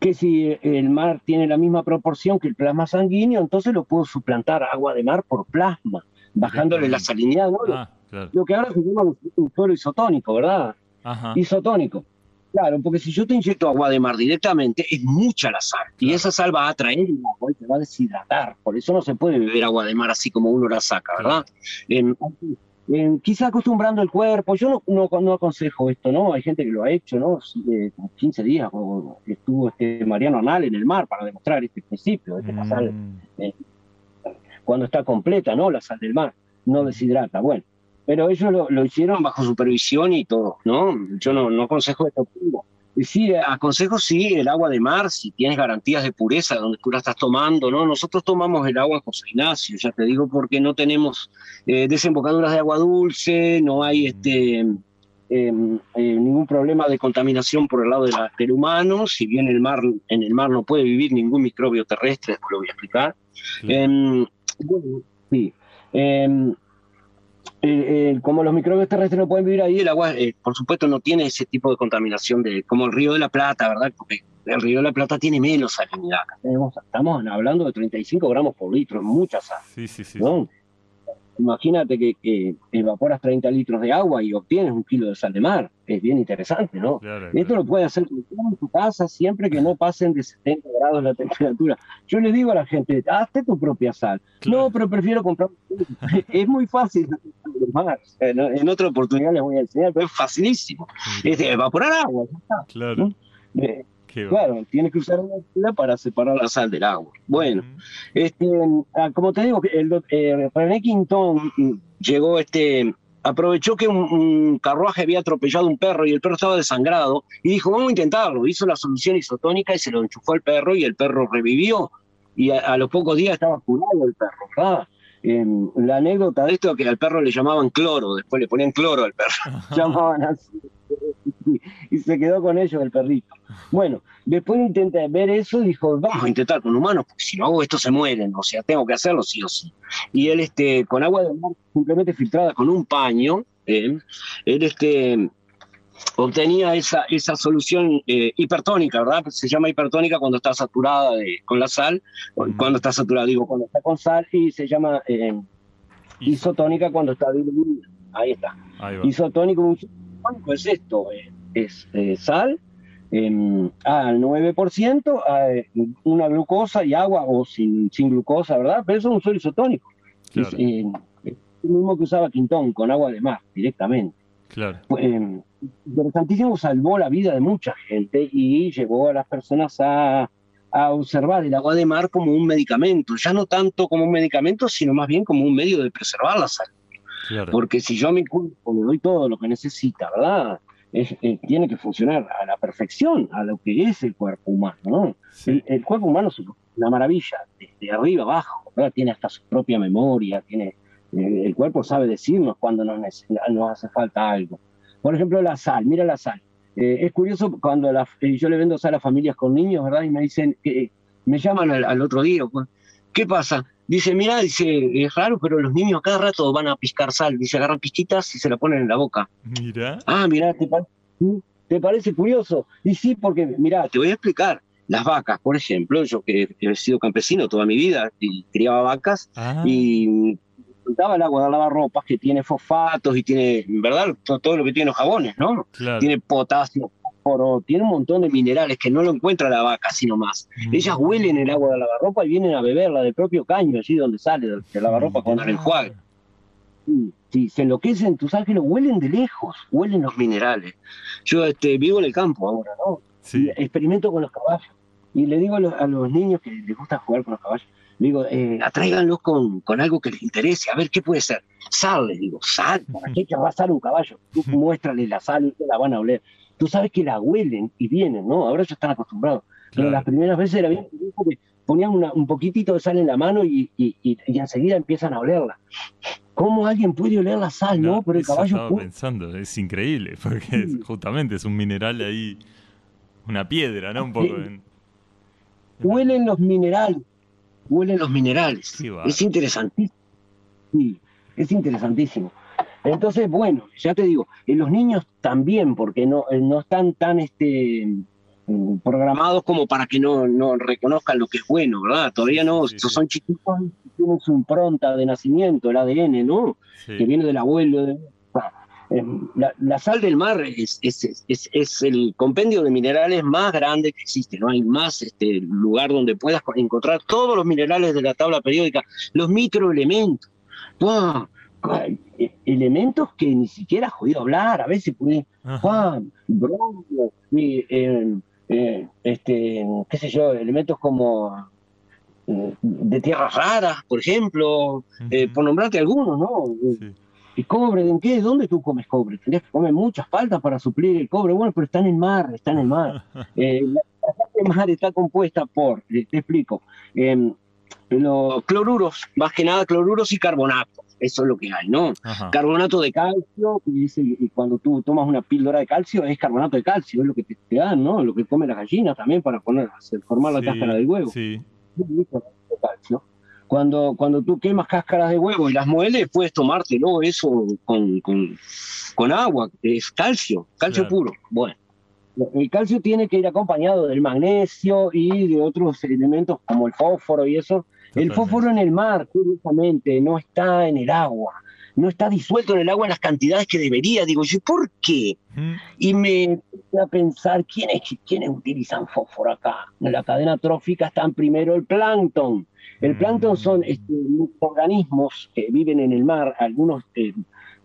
que si el mar tiene la misma proporción que el plasma sanguíneo, entonces lo puedo suplantar agua de mar por plasma, bajándole la salinidad, ¿no? Lo- Ah, claro. Lo que ahora se llama un- un suelo isotónico, ¿verdad? Ajá. isotónico. Claro, porque si yo te inyecto agua de mar directamente, es mucha la sal. Y Claro. esa sal va a atraer el agua y te va a deshidratar. Por eso no se puede beber agua de mar así como uno la saca, ¿verdad? Em, em, quizá acostumbrando el cuerpo. Yo no, no, no aconsejo esto, ¿no? Hay gente que lo ha hecho, ¿no? Eh, como 15 días o estuvo este Mariano Arnal en el mar para demostrar este principio, de que la sal Mm, cuando está completa, ¿no? La sal del mar, no deshidrata. Bueno, pero ellos lo, lo hicieron bajo supervisión y todo, ¿no? Yo no, no aconsejo esto. Y sí, aconsejo sí el agua de mar, si tienes garantías de pureza donde tú la estás tomando, ¿no? Nosotros tomamos el agua en José Ignacio, ya te digo, porque no tenemos eh, desembocaduras de agua dulce, no hay este em, eh, ningún problema de contaminación por el lado de la- del humano, si bien el mar, en el mar no puede vivir ningún microbio terrestre, después lo voy a explicar. Em, bueno, sí. Eh, eh, como los microbios terrestres no pueden vivir ahí, el agua, eh, por supuesto, no tiene ese tipo de contaminación de, como el río de la Plata, ¿verdad? Porque el río de la Plata tiene menos salinidad. Acá tenemos- estamos hablando de 35 gramos por litro, es mucha sal, Sí, sí, sí. ¿no? Imagínate que, que evaporas 30 litros de agua y obtienes un kilo de sal de mar. Es bien interesante, ¿no? Claro, Esto claro. lo puede hacer en tu casa siempre que no pasen de 70 grados la [LAUGHS] temperatura. Yo le digo a la gente, hazte tu propia sal. Claro. No, pero prefiero comprar. [LAUGHS] es muy fácil. En, otra oportunidad les voy a enseñar, pero es facilísimo. Es de evaporar agua. Claro. Eh, va. Claro, tienes que usar una pila para separar la sal del agua. Bueno, este, ah, como te digo, el, eh, René Quintón llegó, este, aprovechó que un, un carruaje había atropellado un perro y el perro estaba desangrado y dijo, vamos a intentarlo. Hizo la solución isotónica y se lo enchufó al perro y el perro revivió. Y a, a los pocos días estaba curado el perro, ¿verdad? Em, la anécdota de esto es que al perro le llamaban cloro, después le ponían cloro al perro, [LAUGHS] llamaban así. [LAUGHS] Y se quedó con ellos el perrito. Bueno, después de intentar ver eso, dijo, vamos a intentar con humanos, porque si no hago esto se mueren, o sea, tengo que hacerlo sí o sí. Y él, este, con agua de mar simplemente filtrada con un paño, eh, él, este, obtenía esa, esa solución eh, hipertónica, ¿verdad? Se llama hipertónica cuando está saturada de- con la sal, cuando está saturada, digo, cuando está con sal, y se llama eh, isotónica cuando está diluida. Ahí está. Ahí va. Isotónico es esto, eh, es eh, sal em, al 9%, eh, una glucosa y agua o sin, sin glucosa, ¿verdad? Pero eso es un suelo isotónico. Claro, Es, eh, es lo mismo que usaba Quintón, con agua de mar, directamente. claro. Eh, interesantísimo, salvó la vida de mucha gente y llevó a las personas a, a observar el agua de mar como un medicamento, ya no tanto como un medicamento, sino más bien como un medio de preservar la salud. Claro. Porque si yo a mi cuerpo le doy todo lo que necesita, ¿verdad? Es- eh, tiene que funcionar a la perfección, a lo que es el cuerpo humano, ¿no? Sí, El, el cuerpo humano es una maravilla, desde arriba abajo, ¿verdad? Tiene hasta su propia memoria, tiene, eh, el cuerpo sabe decirnos cuando nos, hace falta algo. Por ejemplo, la sal, mira la sal. Eh, es curioso cuando la- eh, yo le vendo sal a familias con niños, ¿verdad? Y me dicen, que me llaman al, al otro día, pues, ¿qué pasa? Dice, mira, dice, es raro, pero los niños a cada rato van a piscar sal. Dice, agarran pizquitas y se la ponen en la boca. Mira. Ah, mira, ¿te, pa- ¿te parece curioso? Y sí, porque, mira, te voy a explicar. Las vacas, por ejemplo, yo que he sido campesino toda mi vida y criaba vacas, Ah, y contaba el agua de lavarropas que tiene fosfatos y tiene, ¿verdad? Todo, todo lo que tienen los jabones, ¿no? Claro. Tiene potasio, tiene un montón de minerales que no lo encuentra la vaca, sino más. Mm. Ellas huelen el agua de lavarropa y vienen a beberla del propio caño, allí donde sale del, del lavarropa cuando la enjuague. Sí, sí, se enloquecen, que lo huelen de lejos, huelen los minerales. Yo este, vivo en el campo ahora, ¿no? Sí. Y experimento con los caballos. Y le digo a los, a los niños que les gusta jugar con los caballos, le digo, eh, atráiganlos con, con algo que les interese, a ver qué puede ser. Sal, les digo, sal, ¿para qué querrá sal un caballo? Tú [LAUGHS] muéstrales la sal y te la van a oler. Tú sabes que la huelen y vienen, ¿no? Ahora ya están acostumbrados. Pero las primeras veces era bien porque ponían una- un poquitito de sal en la mano y, y- y- y enseguida empiezan a olerla. ¿Cómo alguien puede oler la sal, no? Pero el eso caballo estaba pensando, es increíble, porque es- justamente es un mineral ahí, una piedra, ¿no? Un poco. en- huelen los minerales, huelen los minerales. Va. Es interesantísimo. Sí, es interesantísimo. Entonces, bueno, ya te digo, en los niños también, porque no, eh, no están tan este, mm, programados como para que no, no reconozcan lo que es bueno, ¿verdad? Todavía no, Sí, son chiquitos y tienen su impronta de nacimiento, el ADN, ¿no? sí. que viene del abuelo. de- Eh, La, la sal del mar es, es- es- es el compendio de minerales más grande que existe. No hay más este, lugar donde puedas co- encontrar todos los minerales de la tabla periódica, los microelementos. ¡Guau! Guau, e- Elementos que ni siquiera has oído hablar. A veces Ajá. ¡guau! bronco, y, eh, eh, este, qué sé yo, elementos como eh, de tierras raras, por ejemplo, eh, por nombrarte algunos, ¿no? Sí. ¿Y cobre? ¿En qué? ¿Dónde tú comes cobre? Tendrías que comer muchas faltas para suplir el cobre. Bueno, pero está en el mar, está en el mar. [LAUGHS] Eh, la, del mar está compuesta por, te explico, em, los cloruros, más que nada cloruros y carbonatos. Eso es lo que hay, ¿no? Ajá. Carbonato de calcio, y, y cuando tú tomas una píldora de calcio, es carbonato de calcio, es lo que te, te dan, ¿no? Lo que comen las gallinas también para poner, formar la Sí, cáscara del huevo Sí. de calcio. Cuando, cuando tú quemas cáscaras de huevo y las mueles, puedes tomártelo eso con, con, con agua, es calcio, calcio Claro. puro. Bueno, el calcio tiene que ir acompañado del magnesio y de otros elementos como el fósforo y eso. El fósforo en el mar, curiosamente, no está en el agua, no está disuelto en el agua en las cantidades que debería. Digo yo, ¿por qué? Mm, Y me empecé a pensar, ¿quiénes, ¿quiénes utilizan fósforo acá? En la cadena trófica están primero el plancton. El plancton son este, organismos que viven en el mar, algunos eh,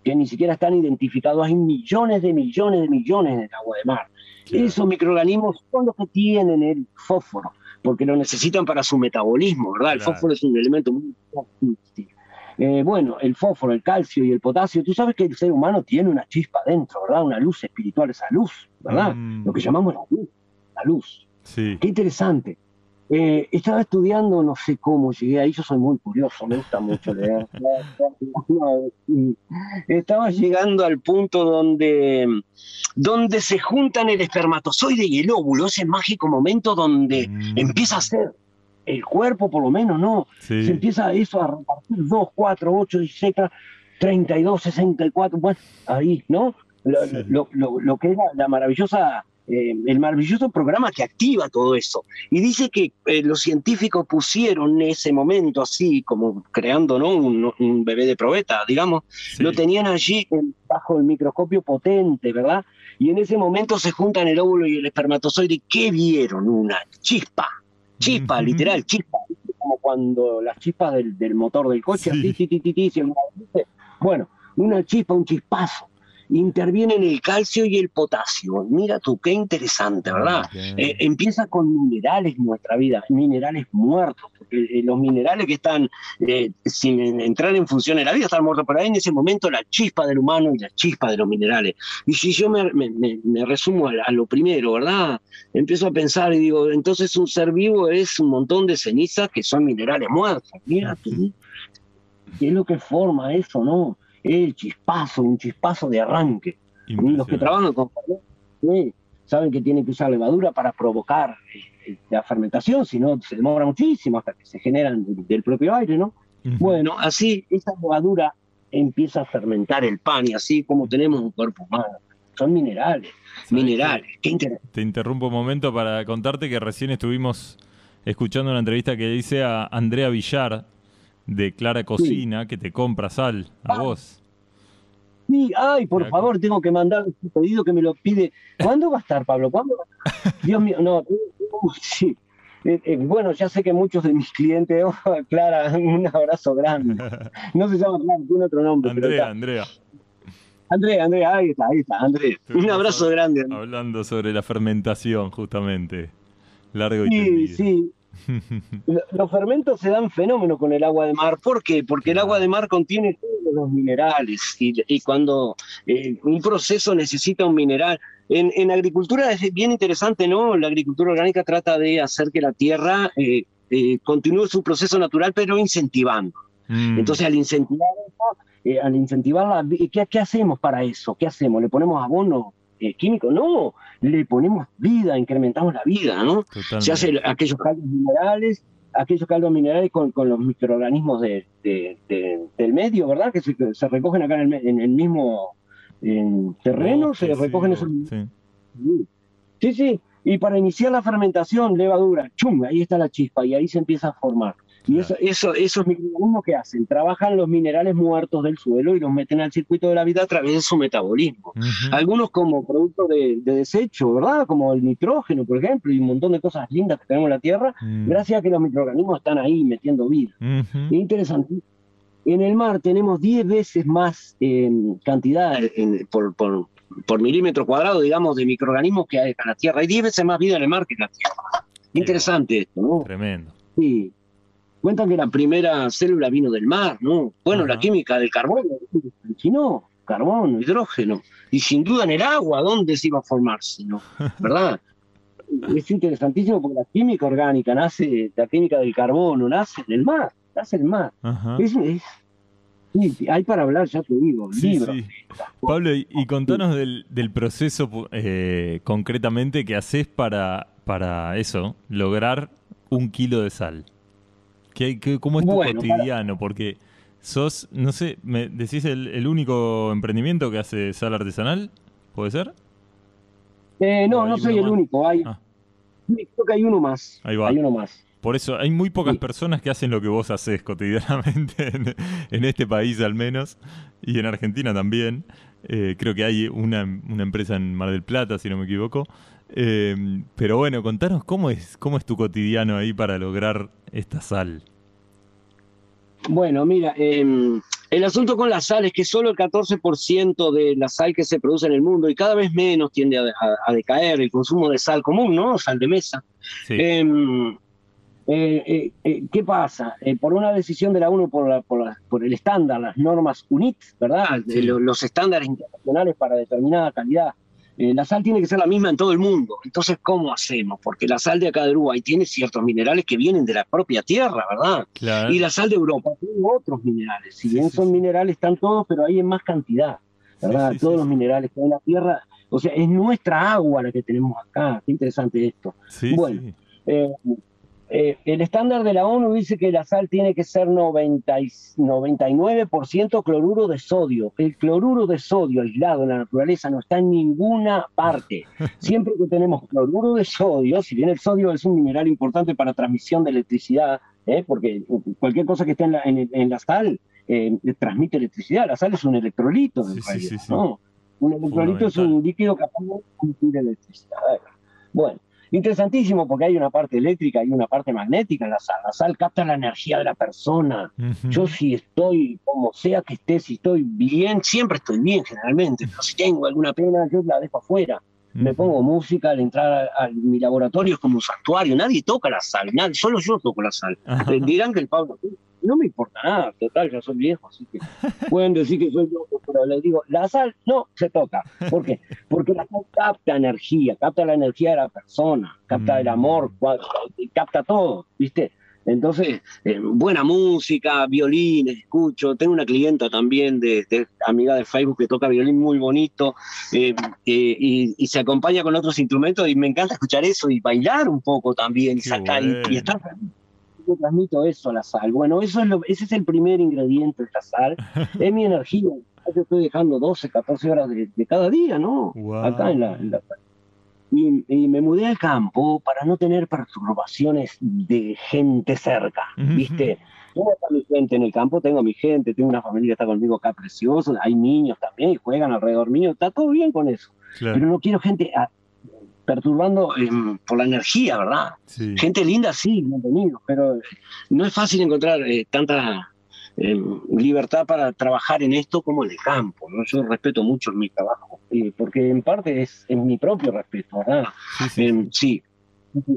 que ni siquiera están identificados. Hay millones de millones de millones en el agua de mar. claro. Esos microorganismos son los que tienen el fósforo, porque lo necesitan para su metabolismo, ¿verdad? El Claro. fósforo es un elemento muy. Eh, bueno, el fósforo, el calcio y el potasio, tú sabes que el ser humano tiene una chispa dentro, ¿verdad? Una luz espiritual, esa luz, ¿verdad? Mm. Lo que llamamos la luz. La luz. Sí. Qué interesante. Eh, estaba estudiando, no sé cómo llegué ahí, yo soy muy curioso, me gusta mucho leer. [LAUGHS] [LAUGHS] Estaba llegando al punto donde, donde se juntan el espermatozoide y el óvulo, ese mágico momento donde Mm. empieza a ser el cuerpo, por lo menos, ¿no? Se empieza eso a repartir 2, 4, 8, 16, 32, 64, bueno, ahí, ¿no? Lo, Sí. lo- lo- lo que era la maravillosa, eh, el maravilloso programa que activa todo eso. Y dice que eh, los científicos pusieron ese momento así, como creando, ¿no? Un, un bebé de probeta, digamos, sí. lo tenían allí en- bajo el microscopio potente, ¿verdad? Y en ese momento se juntan el óvulo y el espermatozoide. ¿Qué vieron? Una chispa. Chispa, literal, chispa. Como cuando las chispas del, del motor del coche, Sí. así, ti, ti, ti. Bueno, una chispa, un chispazo. Intervienen el calcio y el potasio. Mira tú, qué interesante, ¿verdad? Eh, empieza con minerales nuestra vida, minerales muertos, porque eh, los minerales que están eh, sin entrar en función en la vida están muertos, pero hay en ese momento la chispa del humano y la chispa de los minerales. Y si yo me, me- resumo a, a lo primero, ¿verdad? Empiezo a pensar y digo, entonces un ser vivo es un montón de cenizas que son minerales muertos. Mira tú, [LAUGHS] ¿qué es lo que forma eso, no? El chispazo, un chispazo de arranque. Los que trabajan con sí, saben que tienen que usar levadura para provocar eh, la fermentación, si no se demora muchísimo hasta que se generan del, propio aire, ¿no? Bueno, así esa levadura empieza a fermentar el pan y así como tenemos un cuerpo humano. Son minerales, ¿Sabés minerales, qué interesante. Te interrumpo un momento para contarte que recién estuvimos escuchando una entrevista que le hice a Andrea Villar, de Clara Cocina que te compra sal a vos. Sí, ay, por favor, tengo que mandar un pedido que me lo pide. ¿Cuándo va a estar, Pablo? ¿Cuándo? Dios mío, no, [LAUGHS] uh, sí. Eh, eh, bueno, ya sé que muchos de mis clientes, [LAUGHS] oh, Clara, un abrazo grande. [LAUGHS] No se llama Clara, tiene otro nombre. Andrea. Andrea. Andrea, Andrea, ahí está, ahí está, Andrea. Un abrazo grande. Hablando sobre la fermentación, justamente. Largo y Sí, tendido. sí. [LAUGHS] Los fermentos se dan fenómeno con el agua de mar. ¿Por qué? Porque el agua de mar contiene todos los minerales y, y cuando eh, un proceso necesita un mineral. En, en agricultura es bien interesante, ¿no? La agricultura orgánica trata de hacer que la tierra eh, eh, continúe su proceso natural, pero incentivando. Mm, Entonces, al incentivar eh, al incentivar la vi- ¿qué, qué hacemos para eso? ¿Qué hacemos? ¿Le ponemos abono eh, químico? No, le ponemos vida, incrementamos la vida, ¿no? totalmente. se hace aquellos caldos minerales, aquellos caldos minerales con, con los microorganismos de- de- de- del medio, ¿verdad? Que se, se recogen acá en el, me- en el mismo en terreno, se sí, recogen o- esos. sí. Sí, sí, y para iniciar la fermentación, levadura, chum, ahí está la chispa y ahí se empieza a formar. Y eso, eso, esos microorganismos que hacen, trabajan los minerales muertos del suelo y los meten al circuito de la vida a través de su metabolismo algunos como producto de, de desecho, ¿verdad? Como el nitrógeno, por ejemplo, y un montón de cosas lindas que tenemos en la Tierra, Mm. gracias a que los microorganismos están ahí metiendo vida. Es interesante. En el mar tenemos 10 veces más eh, cantidad en- por, por- por milímetro cuadrado, digamos, de microorganismos que hay en la Tierra. Hay 10 veces más vida en el mar que en la Tierra. Interesante esto, ¿no? Tremendo. Sí. Cuentan que la primera célula vino del mar, ¿no? Bueno, la química del carbono, si no, carbono, hidrógeno. Y sin duda en el agua, ¿dónde se iba a formar? si no? [LAUGHS] ¿Verdad? es interesantísimo porque la química orgánica nace, la química del carbono nace en el mar, nace en el mar. Es, es- hay para hablar, ya te digo, Sí, libros. sí. Pablo, y, y contanos del, del proceso eh, concretamente que haces para, para eso, lograr un kilo de sal. ¿Qué, qué- ¿Cómo es tu Bueno, cotidiano? Porque sos, no sé, ¿me decís el, el único emprendimiento que hace sal artesanal? ¿Puede ser? Eh, no, ¿O no soy el más? único, hay, Ah. creo que hay uno más. Ahí va. Hay uno más. Por eso hay muy pocas Sí. personas que hacen lo que vos haces cotidianamente [LAUGHS] en, en este país al menos y en Argentina también. Eh, creo que hay una, una empresa en Mar del Plata, si no me equivoco. Eh, pero bueno, contanos cómo es, cómo es tu cotidiano ahí para lograr esta sal. Bueno, mira, em, el asunto con la sal es que solo el 14% de la sal que se produce en el mundo y cada vez menos tiende a, a- a decaer el consumo de sal común, ¿no? Sal de mesa. Sí. Em, eh, eh, eh, ¿Qué pasa? Por una decisión de la ONU, por, la- por, la- por el estándar, las normas UNIT, ¿verdad? Sí. Lo- los estándares internacionales para determinada calidad. Eh, la sal tiene que ser la misma en todo el mundo. Entonces, ¿cómo hacemos? Porque la sal de acá de Uruguay tiene ciertos minerales que vienen de la propia tierra, ¿verdad? claro. Y la sal de Europa tiene otros minerales. Si Sí, bien sí, son sí. minerales, están todos, pero hay en más cantidad. ¿verdad? Sí, Todos los minerales que hay en la tierra. O sea, es nuestra agua la que tenemos acá. Qué interesante esto. Sí, bueno. Eh, eh, el estándar de la ONU dice que la sal tiene que ser 90 y- 99% cloruro de sodio. El cloruro de sodio aislado en la naturaleza no está en ninguna parte. [LAUGHS] Siempre que tenemos cloruro de sodio, si bien el sodio es un mineral importante para transmisión de electricidad, ¿eh? porque cualquier cosa que esté en la, en- en la sal eh, transmite electricidad. La sal es un electrolito, Sí, realidad, sí, sí. ¿no? Un electrolito es un líquido capaz de transmitir electricidad. Bueno, interesantísimo porque hay una parte eléctrica y una parte magnética en la sal. La sal capta la energía de la persona. Yo si estoy, como sea que esté, si estoy bien, siempre estoy bien generalmente, pero si tengo alguna pena, yo la dejo afuera. Me pongo música al entrar a, a mi laboratorio, es como un santuario, nadie toca la sal, nadie, solo yo toco la sal. Dirán que el Pablo, no me importa nada, total, ya soy viejo, así que pueden decir que soy loco, pero les digo, la sal no se toca. ¿Por qué? Porque la sal capta energía, capta la energía de la persona, capta el Mm. amor, capta todo, ¿viste? Entonces, eh, buena música, violines, escucho. Tengo una clienta también de, de amiga de Facebook que toca violín muy bonito eh, eh, y, y se acompaña con otros instrumentos y me encanta escuchar eso y bailar un poco también y sacar y- y, estar. Yo transmito eso a la sal. Bueno, eso es lo, ese es el primer ingrediente de la sal. [LAUGHS] es mi energía. Yo estoy dejando 12, 14 horas de, de cada día, ¿no? Guau. Acá en la, en la- y, y me mudé al campo para no tener perturbaciones de gente cerca, ¿viste? Tengo a mi gente en el campo, tengo a mi gente, tengo una familia que está conmigo acá preciosa, hay niños también y juegan alrededor mío, está todo bien con eso. Claro. Pero no quiero gente ah, perturbando em, por la energía, ¿verdad? Sí. Gente linda, sí, bienvenido, pero eh, no es fácil encontrar eh, tanta eh, libertad para trabajar en esto como en el campo. ¿no? Yo respeto mucho mi trabajo, eh, porque en parte es, es mi propio respeto, ¿verdad? Sí, sí, Em, sí,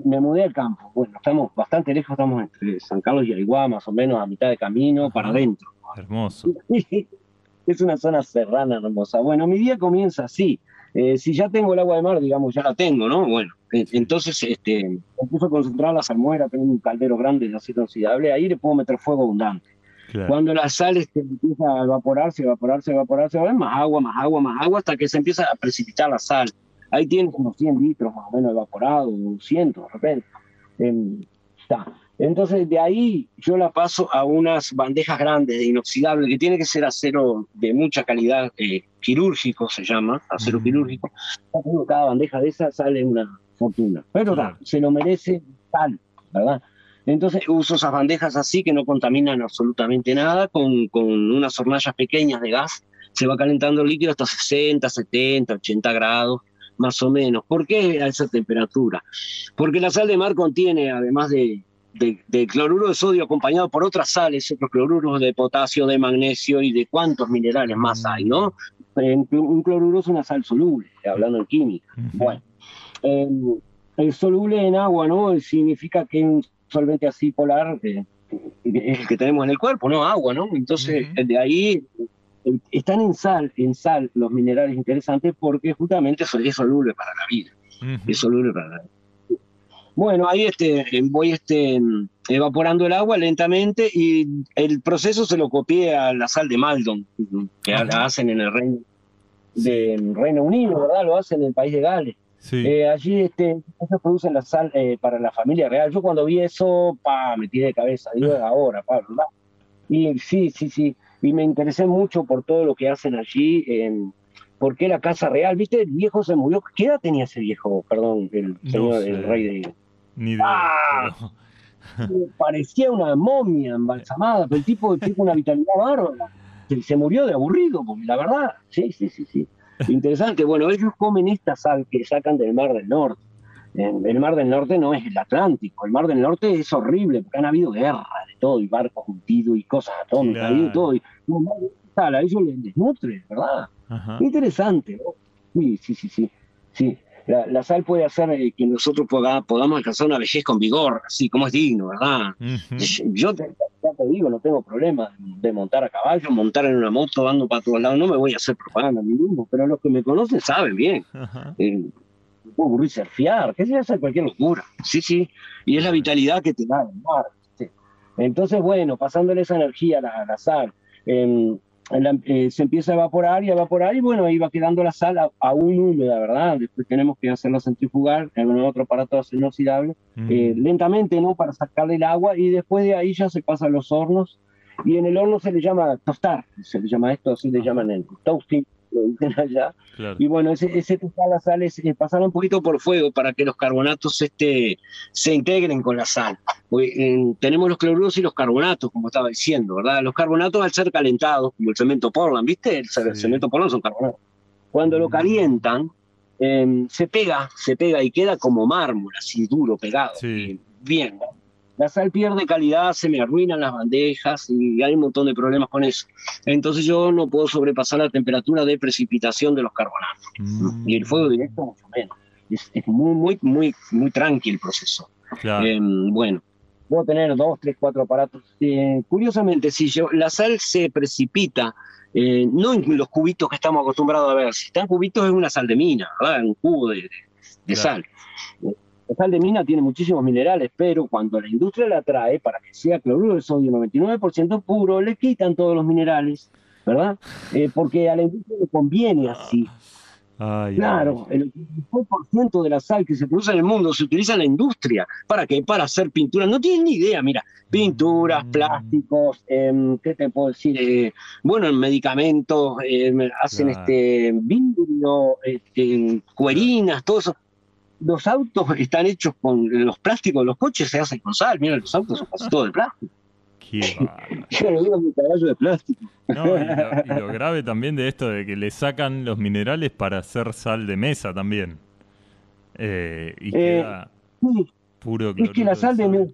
me mudé al campo. Bueno, estamos bastante lejos, estamos entre San Carlos y Ariguá, más o menos a mitad de camino para adentro. Hermoso. [LAUGHS] es una zona serrana hermosa. Bueno, mi día comienza así. Eh, si ya tengo el agua de mar, digamos, ya la tengo, ¿no? Bueno, eh, entonces este, empiezo a concentrar la salmuera, tengo un caldero grande de acero oxidable, ahí le puedo meter fuego abundante. Claro. Cuando la sal este, empieza a evaporarse, evaporarse, evaporarse, va más agua, más agua, más agua, hasta que se empieza a precipitar la sal. Ahí tienes unos 100 litros más o menos evaporados, 200 de repente. Em, está. Entonces de ahí yo la paso a unas bandejas grandes de inoxidable, que tiene que ser acero de mucha calidad, eh, quirúrgico se llama, acero quirúrgico. Cada bandeja de esas sale una fortuna. Pero Claro. ta, se lo merece tal, ¿verdad? Entonces uso esas bandejas así que no contaminan absolutamente nada, con, con unas hornallas pequeñas de gas. Se va calentando el líquido hasta 60, 70, 80 grados, más o menos. ¿Por qué a esa temperatura? Porque la sal de mar contiene, además de, de- de cloruro de sodio acompañado por otras sales, otros cloruros de potasio, de magnesio y de cuántos minerales más hay, ¿no? Un cloruro es una sal soluble, hablando en química. Bueno, eh, el soluble en agua, ¿no? Significa que un solvente así polar eh, es el que tenemos en el cuerpo, ¿no? Agua, ¿no? Entonces, de ahí eh, están en sal, en sal los minerales interesantes porque justamente es soluble para la vida, es soluble para la vida. Bueno, ahí este, voy este, evaporando el agua lentamente y el proceso se lo copié a la sal de Maldon, que la hacen en el Reino, de Reino Unido, ¿verdad? Lo hacen en el país de Gales. Sí. Eh, allí este, ellos producen la sal eh, para la familia real. Yo cuando vi eso, pa, me tiré de cabeza, digo, ahora, pa, ¿verdad? Y sí, sí, sí. Y me interesé mucho por todo lo que hacen allí. en ¿Por qué la casa real? ¿Viste? El viejo se murió. ¿Qué edad tenía ese viejo? Perdón, el No señor, sé. el rey de. Ni idea. ¡Ah! pero- Parecía una momia embalsamada, pero el tipo tiene una vitalidad bárbara. Se, se murió de aburrido, porque la verdad. Sí, sí, sí, sí. [LAUGHS] Interesante. Bueno, ellos comen esta sal que sacan del Mar del Norte. El Mar del Norte no es el Atlántico. El Mar del Norte es horrible porque han habido guerras de todo y barcos hundidos y cosas atómicas de Claro. todo. Y no, no, sal, a ellos les desnutre, ¿verdad? Ajá. Interesante. ¿no? Sí, sí, sí, sí. sí. La, la sal puede hacer eh, que nosotros poda- podamos alcanzar una vejez con vigor, así como es digno, ¿verdad? Yo te, ya te digo, no tengo problema de montar a caballo, montar en una moto, dando para todos lados. No me voy a hacer propaganda a mí mismo, pero los que me conocen saben bien. Ajá. Eh, me puedo aburrir surfear, que sea hacer cualquier locura. Sí, sí. Y es la vitalidad que te da el mar. sí. Entonces, bueno, pasándole esa energía a la, a la eh, se empieza a evaporar y a evaporar, y bueno, ahí va quedando la sal aún húmeda, ¿verdad? Después tenemos que hacerla centrifugar en otro aparato inoxidable eh, Mm. lentamente, ¿no? Para sacarle el agua y después de ahí ya se pasa a los hornos y en el horno se le llama tostar, se le llama esto, así le llaman el toasting, lo dicen allá. Claro. Y bueno, ese, ese la sal es eh, pasar un poquito por fuego para que los carbonatos este, se integren con la sal. Porque, eh, tenemos los cloruros y los carbonatos, como estaba diciendo, ¿verdad? Los carbonatos al ser calentados, como el cemento Portland, ¿viste? El, Sí. cemento Portland son carbonatos. Cuando lo Mm. calientan, eh, se pega, se pega y queda como mármol, así duro, pegado. Sí. Bien. La sal pierde calidad, se me arruinan las bandejas y hay un montón de problemas con eso. Entonces yo no puedo sobrepasar la temperatura de precipitación de los carbonatos. Mm. Y el fuego directo mucho menos. Es, es muy, muy, muy, muy tranquilo el proceso. Claro. Eh, bueno, puedo tener dos, tres, cuatro aparatos. Eh, curiosamente, si yo, la sal se precipita, eh, no en los cubitos que estamos acostumbrados a ver, si están cubitos es una sal de mina, ¿verdad? Un cubo de, de- de Claro. sal. La sal de mina tiene muchísimos minerales, pero cuando la industria la trae para que sea cloruro de sodio 99% puro, le quitan todos los minerales, ¿verdad? Eh, porque a la industria le conviene así. Ay, Claro, el 85% de la sal que se produce en el mundo se utiliza en la industria. ¿Para qué? Para hacer pintura. No tienen ni idea, mira. Pinturas, Mm. plásticos, em, ¿qué te puedo decir? Eh, bueno, en medicamentos, em, hacen Claro. este vidrio, este, cuerinas, todo eso. Los autos están hechos con los plásticos los coches, se hacen con sal. Mira, los autos son casi todos de plástico. [LAUGHS] Yo lo digo mi caballo de plástico. No, y, lo, y lo grave también de esto de que le sacan los minerales para hacer sal de mesa también. Eh, y Eh, queda Sí, puro es que la sal de mesa,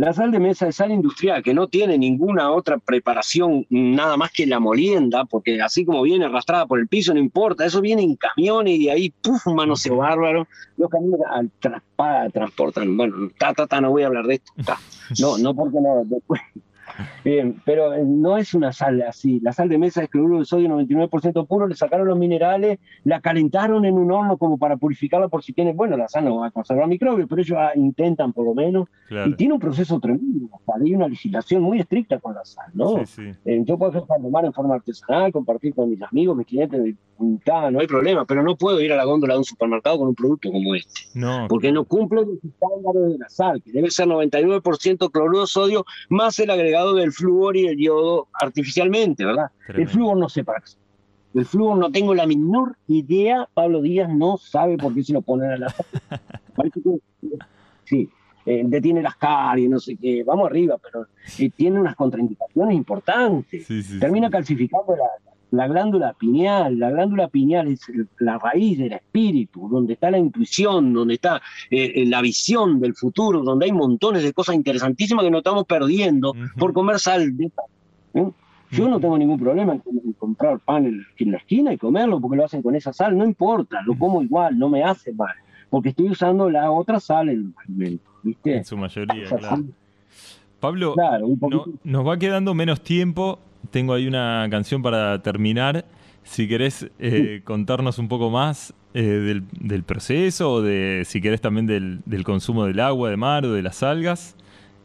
la sal de mesa es sal industrial, que no tiene ninguna otra preparación, nada más que la molienda, porque así como viene arrastrada por el piso, no importa, eso viene en camiones y de ahí, puf, un manoseo bárbaro. Los camiones al transportan, bueno, ta, ta, ta, no voy a hablar de esto, ta. [LAUGHS] No, no porque no, después. Bien, pero eh, no es una sal así. La sal de mesa es cloruro de sodio 99% puro, le sacaron los minerales, la calentaron en un horno como para purificarla por si tiene, bueno, la sal no va a conservar microbios, pero ellos ah, intentan por lo menos. Claro. Y tiene un proceso tremendo. Hay una legislación muy estricta con la sal, ¿no? Sí, sí. Eh, yo puedo hacer sal de mar en forma artesanal, compartir con mis amigos, mis clientes, y, ta, no hay problema, pero no puedo ir a la góndola de un supermercado con un producto como este No, porque no cumple los estándares de la sal, que debe ser 99% cloruro de sodio más el agregado del flúor y el yodo artificialmente, ¿verdad? El tremendo. flúor no sé para. El flúor no tengo la menor idea, Pablo Díaz no sabe por qué se lo ponen a la sal. [LAUGHS] Parece que sí, eh, detiene las caries, no sé qué, vamos arriba, pero eh, tiene unas contraindicaciones importantes Sí, sí, termina sí. calcificando la, la glándula pineal. La glándula pineal es la raíz del espíritu, donde está la intuición, donde está eh, eh, la visión del futuro, donde hay montones de cosas interesantísimas que nos estamos perdiendo por comer sal. de ¿eh? Yo no tengo ningún problema en, comprar pan en, la esquina y comerlo porque lo hacen con esa sal, no importa, lo como igual, no me hace mal, porque estoy usando la otra sal en los alimentos, ¿viste? En su mayoría, Esa claro. sal, Pablo, claro, un no- poquito. nos va quedando menos tiempo. Tengo ahí una canción para terminar. Si querés eh, contarnos un poco más eh, del, del proceso o de, si querés también del, del consumo del agua de mar o de las algas,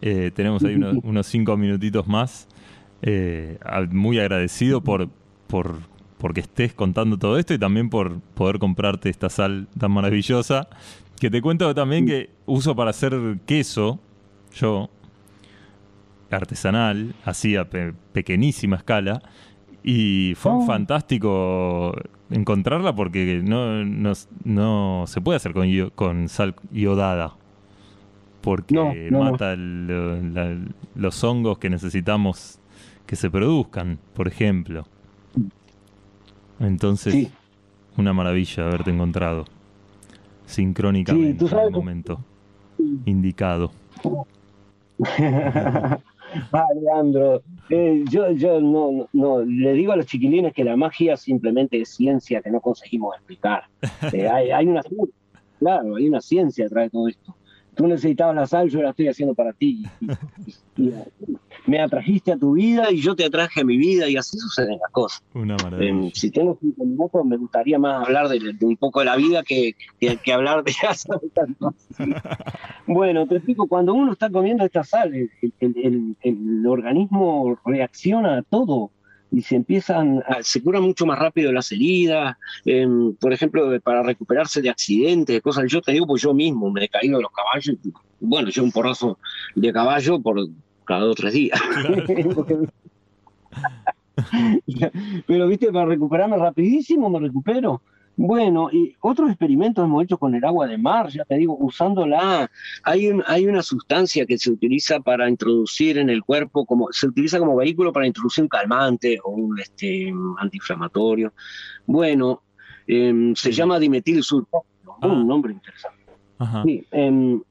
eh, tenemos ahí unos, [LAUGHS] unos cinco minutitos más. Muy agradecido por, por porque estés contando todo esto y también por poder comprarte esta sal tan maravillosa. Que te cuento también que uso para hacer queso, yo, artesanal, así a pe- pequeñísima escala. Y fue Oh. fantástico encontrarla porque no, no, no se puede hacer con, con sal iodada. Porque No, mata el- la- los hongos que necesitamos que se produzcan, por ejemplo. Entonces, Sí. una maravilla haberte encontrado. Sincrónicamente Sí, en el momento indicado. [LAUGHS] [LAUGHS] Ah, Leandro, eh, yo, yo no, no, no, le digo a los chiquilines que la magia simplemente es ciencia que no conseguimos explicar. Eh, [LAUGHS] hay, hay una claro, hay una ciencia detrás de todo esto. Tú necesitabas la sal, yo la estoy haciendo para ti. Y- y- y me atrajiste a tu vida y yo te atraje a mi vida y así suceden las cosas. Una Eh, maravilla. si tengo cinco minutos, me gustaría más hablar de, de un poco de la vida que, que, que hablar de. [LAUGHS] Bueno, te explico, cuando uno está comiendo esta sal, el, el- el- el organismo reacciona a todo y se empiezan, a- se cura mucho más rápido las heridas, em, por ejemplo, para recuperarse de accidentes, de cosas. Yo te digo, pues yo mismo me he caído de los caballos, bueno, yo un porrazo de caballo por cada dos o tres días. Pero, viste, para recuperarme rapidísimo me recupero. Bueno, y otros experimentos hemos hecho con el agua de mar, ya te digo, usándola. Hay, un- hay una sustancia que se utiliza para introducir en el cuerpo, como se utiliza como vehículo para introducir un calmante o un este, antiinflamatorio. Bueno, em, se llama dimetil sulfóxido, Ah. un nombre interesante. Ajá. Sí, em,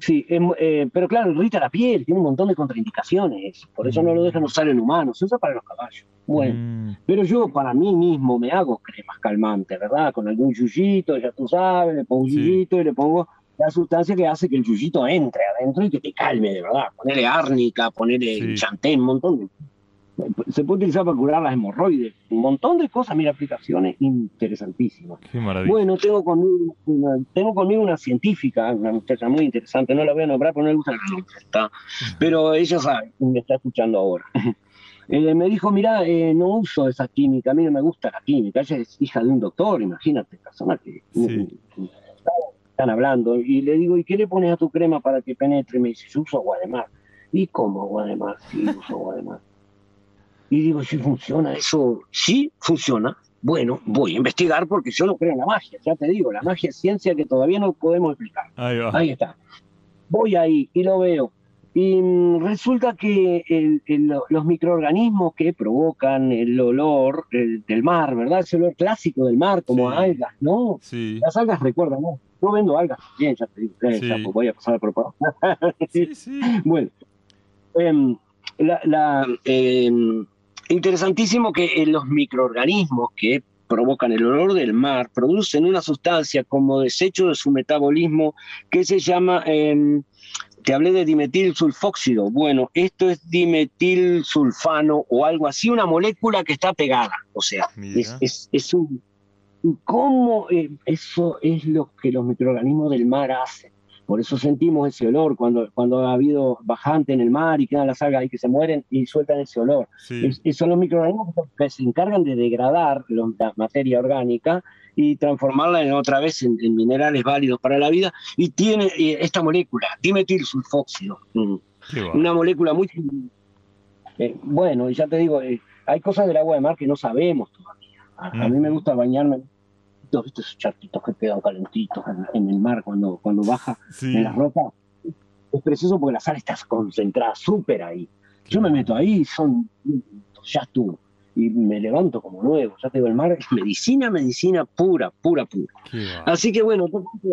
sí em, eh, pero claro, irrita la piel, tiene un montón de contraindicaciones, por eso no lo dejan usar en humanos, se usa para los caballos. Bueno, Mm, pero yo para mí mismo me hago cremas calmantes, ¿verdad? Con algún yuyito, ya tú sabes, le pongo un Sí. yuyito y le pongo la sustancia que hace que el yuyito entre adentro y que te calme, de verdad. Ponerle árnica, ponerle Sí. chantén, un montón de... Se puede utilizar para curar las hemorroides, un montón de cosas, mira, aplicaciones interesantísimas. qué maravilla. Bueno, tengo conmigo, una, tengo conmigo una científica, una muchacha muy interesante, no la voy a nombrar porque no le gusta nombre, ¿está? pero ella sabe, me está escuchando ahora. [LAUGHS] Eh, me dijo, mira, eh, no uso esa química, a mí no me gusta la química, ella es hija de un doctor, imagínate, persona que Sí. están hablando, y le digo, ¿y qué le pones a tu crema para que penetre? Y me dice, yo uso agua de mar. ¿Y cómo agua de mar? Sí, uso agua de mar. Y digo, sí funciona eso, sí funciona, bueno, voy a investigar porque yo no creo en la magia, ya te digo, la magia es ciencia que todavía no podemos explicar. Ahí va. Ahí está. Voy ahí y lo veo. Y mm, resulta que el- el- los microorganismos que provocan el olor el- del mar, ¿verdad? Ese olor clásico del mar, como Sí. a algas, ¿no? Sí. Las algas recuerdan, ¿no? Yo vendo algas, bien, ya te digo, eh, Sí. ya, pues voy a pasar a propaganda. Sí, sí. [LAUGHS] Bueno, em, la, la, em, interesantísimo que eh, los microorganismos que provocan el olor del mar producen una sustancia como desecho de su metabolismo que se llama, em, te hablé de dimetil sulfóxido, bueno, esto es dimetil sulfano o algo así, una molécula que está pegada, o sea, es, es un... ¿Cómo eh, eso es lo que los microorganismos del mar hacen? Por eso sentimos ese olor cuando, cuando ha habido bajante en el mar y quedan las algas ahí que se mueren y sueltan ese olor. Sí. Es- es- son los microorganismos que se encargan de degradar la materia orgánica y transformarla en otra vez en, en minerales válidos para la vida. Y tiene eh, esta molécula, dimetilsulfóxido, mm, una molécula muy... eh, bueno, y ya te digo, eh, hay cosas del agua de mar que no sabemos todavía. A, a mí me gusta bañarme en todos estos charquitos que quedan calentitos en, en el mar cuando, cuando baja Sí. en las rocas. Es precioso porque la sal está concentrada súper ahí. Yo me meto ahí, son minutos, ya estuvo. Y me levanto como nuevo. Ya te digo, el mar es medicina, medicina pura, pura, pura. Así que bueno,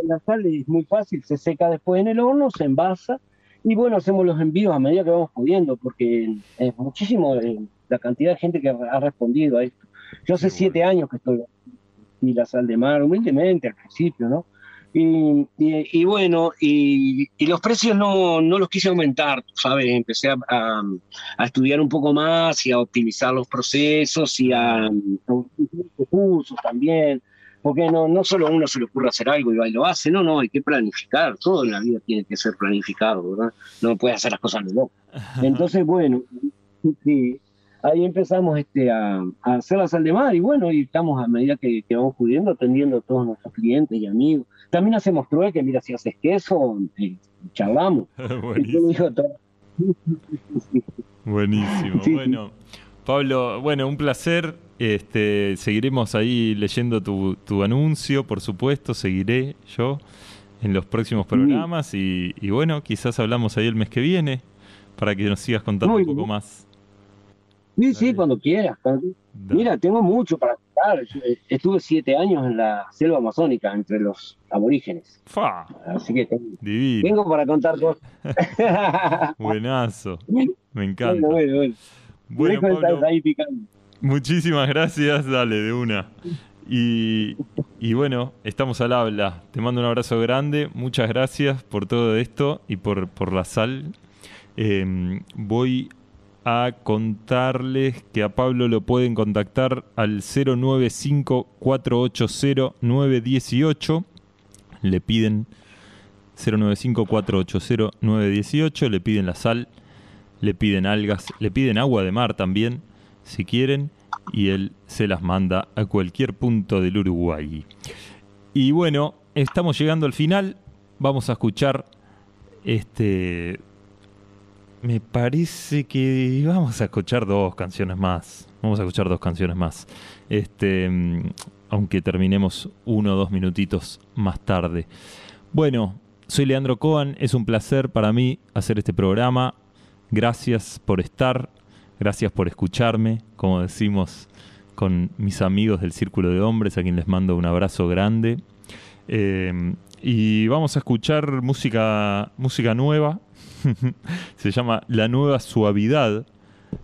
la sal es muy fácil, se seca después en el horno, se envasa y bueno, hacemos los envíos a medida que vamos pudiendo, porque es muchísimo eh, la cantidad de gente que ha respondido a esto. Yo hace siete años que estoy y la sal de mar, humildemente al principio, ¿no? Y, y- y bueno, y, y los precios no, no los quise aumentar, ¿sabes? Empecé a, a- a estudiar un poco más y a optimizar los procesos y a, a recursos también, porque no, no solo a uno se le ocurre hacer algo y lo hace, no, no, hay que planificar, todo en la vida tiene que ser planificado, ¿verdad? No puedes hacer las cosas de loco. [LAUGHS] Entonces, bueno, sí, ahí empezamos este, a, a hacer la sal de mar y bueno, y estamos a medida que, que vamos pudiendo atendiendo a todos nuestros clientes y amigos. También hacemos trueque, mira, si haces queso, eh, charlamos. [LAUGHS] Buenísimo. Buenísimo. Sí. Bueno, Pablo, bueno, un placer. Este, seguiremos ahí leyendo tu, tu anuncio, por supuesto, seguiré yo en los próximos programas y, y bueno, quizás hablamos ahí el mes que viene para que nos sigas contando Muy un poco bien. más. Sí, sí, cuando quieras. cuando-. Mira, tengo mucho para contar. Yo, Estuve siete años en la selva amazónica entre los aborígenes. Fa, Así que tengo, divino, tengo para contar cosas. [LAUGHS] buenazo, me bueno, encanta. bueno, bueno. Bueno, Pablo, ahí picando. muchísimas gracias, dale, de una. Y, y bueno, estamos al habla. Te mando un abrazo grande. Muchas gracias por todo esto y por, por la sal. Eh, voy a contarles que a Pablo lo pueden contactar al 095-480-918. Le piden 095-480-918. Le piden la sal, le piden algas, le piden agua de mar también, si quieren. Y él se las manda a cualquier punto del Uruguay. Y bueno, estamos llegando al final. Vamos a escuchar este. Me parece que vamos a escuchar dos canciones más. Vamos a escuchar dos canciones más. Este, mm, aunque terminemos uno o dos minutitos más tarde. Bueno, soy Leandro Coan. Es un placer para mí hacer este programa. Gracias por estar. Gracias por escucharme. Como decimos con mis amigos del Círculo de Hombres, a quien les mando un abrazo grande. Eh, y vamos a escuchar música, música nueva. [LAUGHS] Se llama La Nueva Suavidad,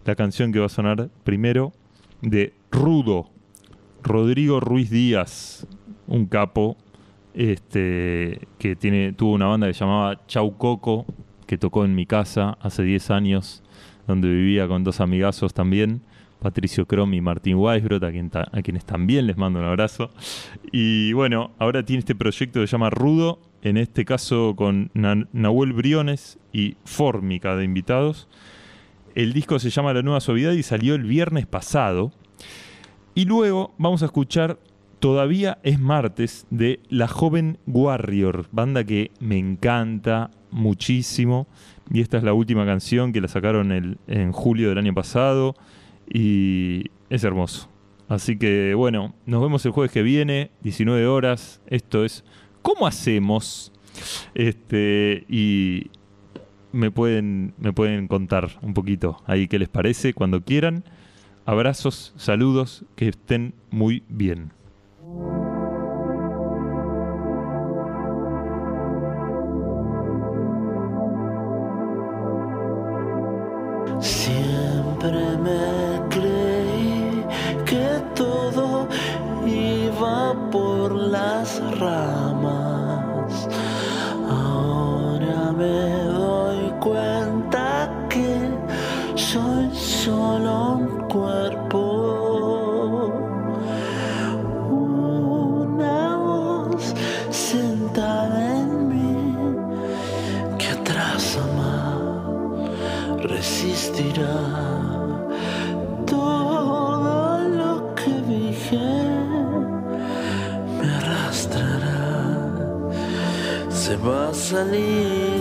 la canción que va a sonar primero de Rudo, Rodrigo Ruiz Díaz, un capo este, que tiene, tuvo una banda que se llamaba Chau Coco, que tocó en mi casa hace 10 años, donde vivía con dos amigazos también. Patricio Crom y Martín Weisbrot, a, quienes también les mando un abrazo. Y bueno, ahora tiene este proyecto que se llama Rudo, en este caso con Na- Nahuel Briones y Fórmica de invitados. El disco se llama La Nueva Suavidad y salió el viernes pasado. Y luego vamos a escuchar Todavía es martes de La Joven Warrior, banda que me encanta muchísimo. Y esta es la última canción que la sacaron en julio del año pasado. Y es hermoso. Así que bueno, nos vemos el jueves que viene, 19 horas. Esto es ¿Cómo hacemos? Este, y me pueden, me pueden contar un poquito ahí qué les parece cuando quieran. Abrazos, saludos, que estén muy bien. Sí. más raro. Basali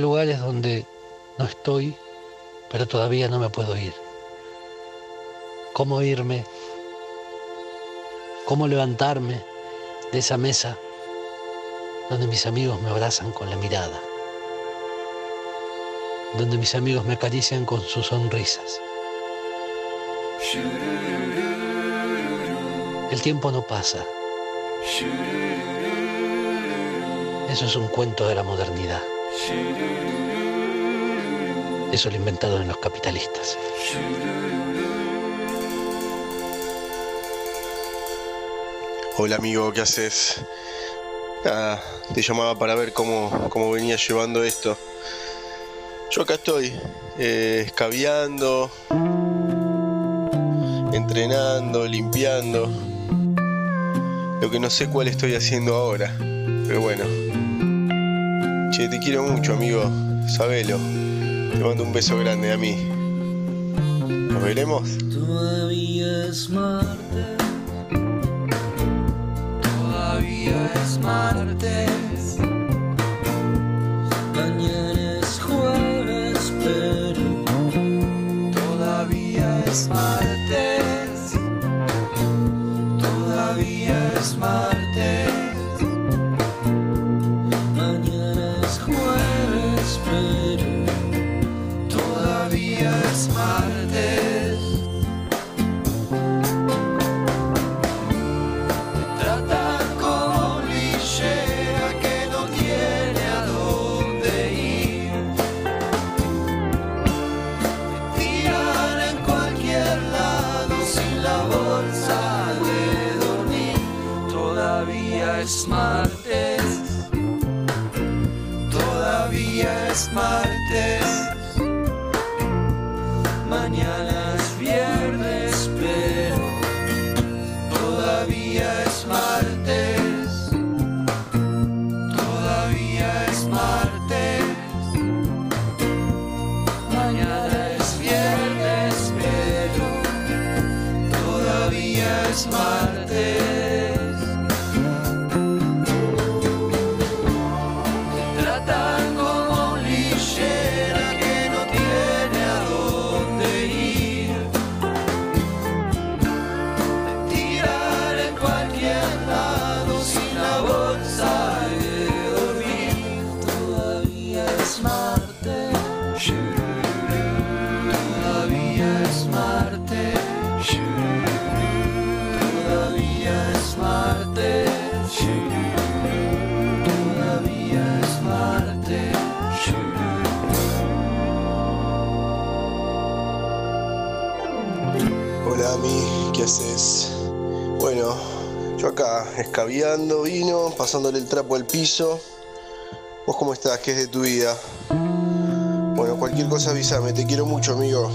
Lugares donde no estoy, pero todavía no me puedo ir. ¿Cómo irme? ¿Cómo levantarme de esa mesa donde mis amigos me abrazan con la mirada? Donde mis amigos me acarician con sus sonrisas. El tiempo no pasa. Eso es un cuento de la modernidad. Eso lo inventaron los capitalistas. Hola amigo, ¿qué haces? Nada, te llamaba para ver cómo, cómo venía llevando esto. Yo acá estoy, eh, entrenando, limpiando. Lo que no sé cuál estoy haciendo ahora, pero bueno. Che, te quiero mucho, amigo, sabelo. Te mando un beso grande a mí. ¿Nos veremos? Todavía es martes. Todavía es martes. Todavía escabeando vino, pasándole el trapo al piso. ¿Vos cómo estás? ¿Qué es de tu vida? Bueno, cualquier cosa avísame, te quiero mucho, amigo.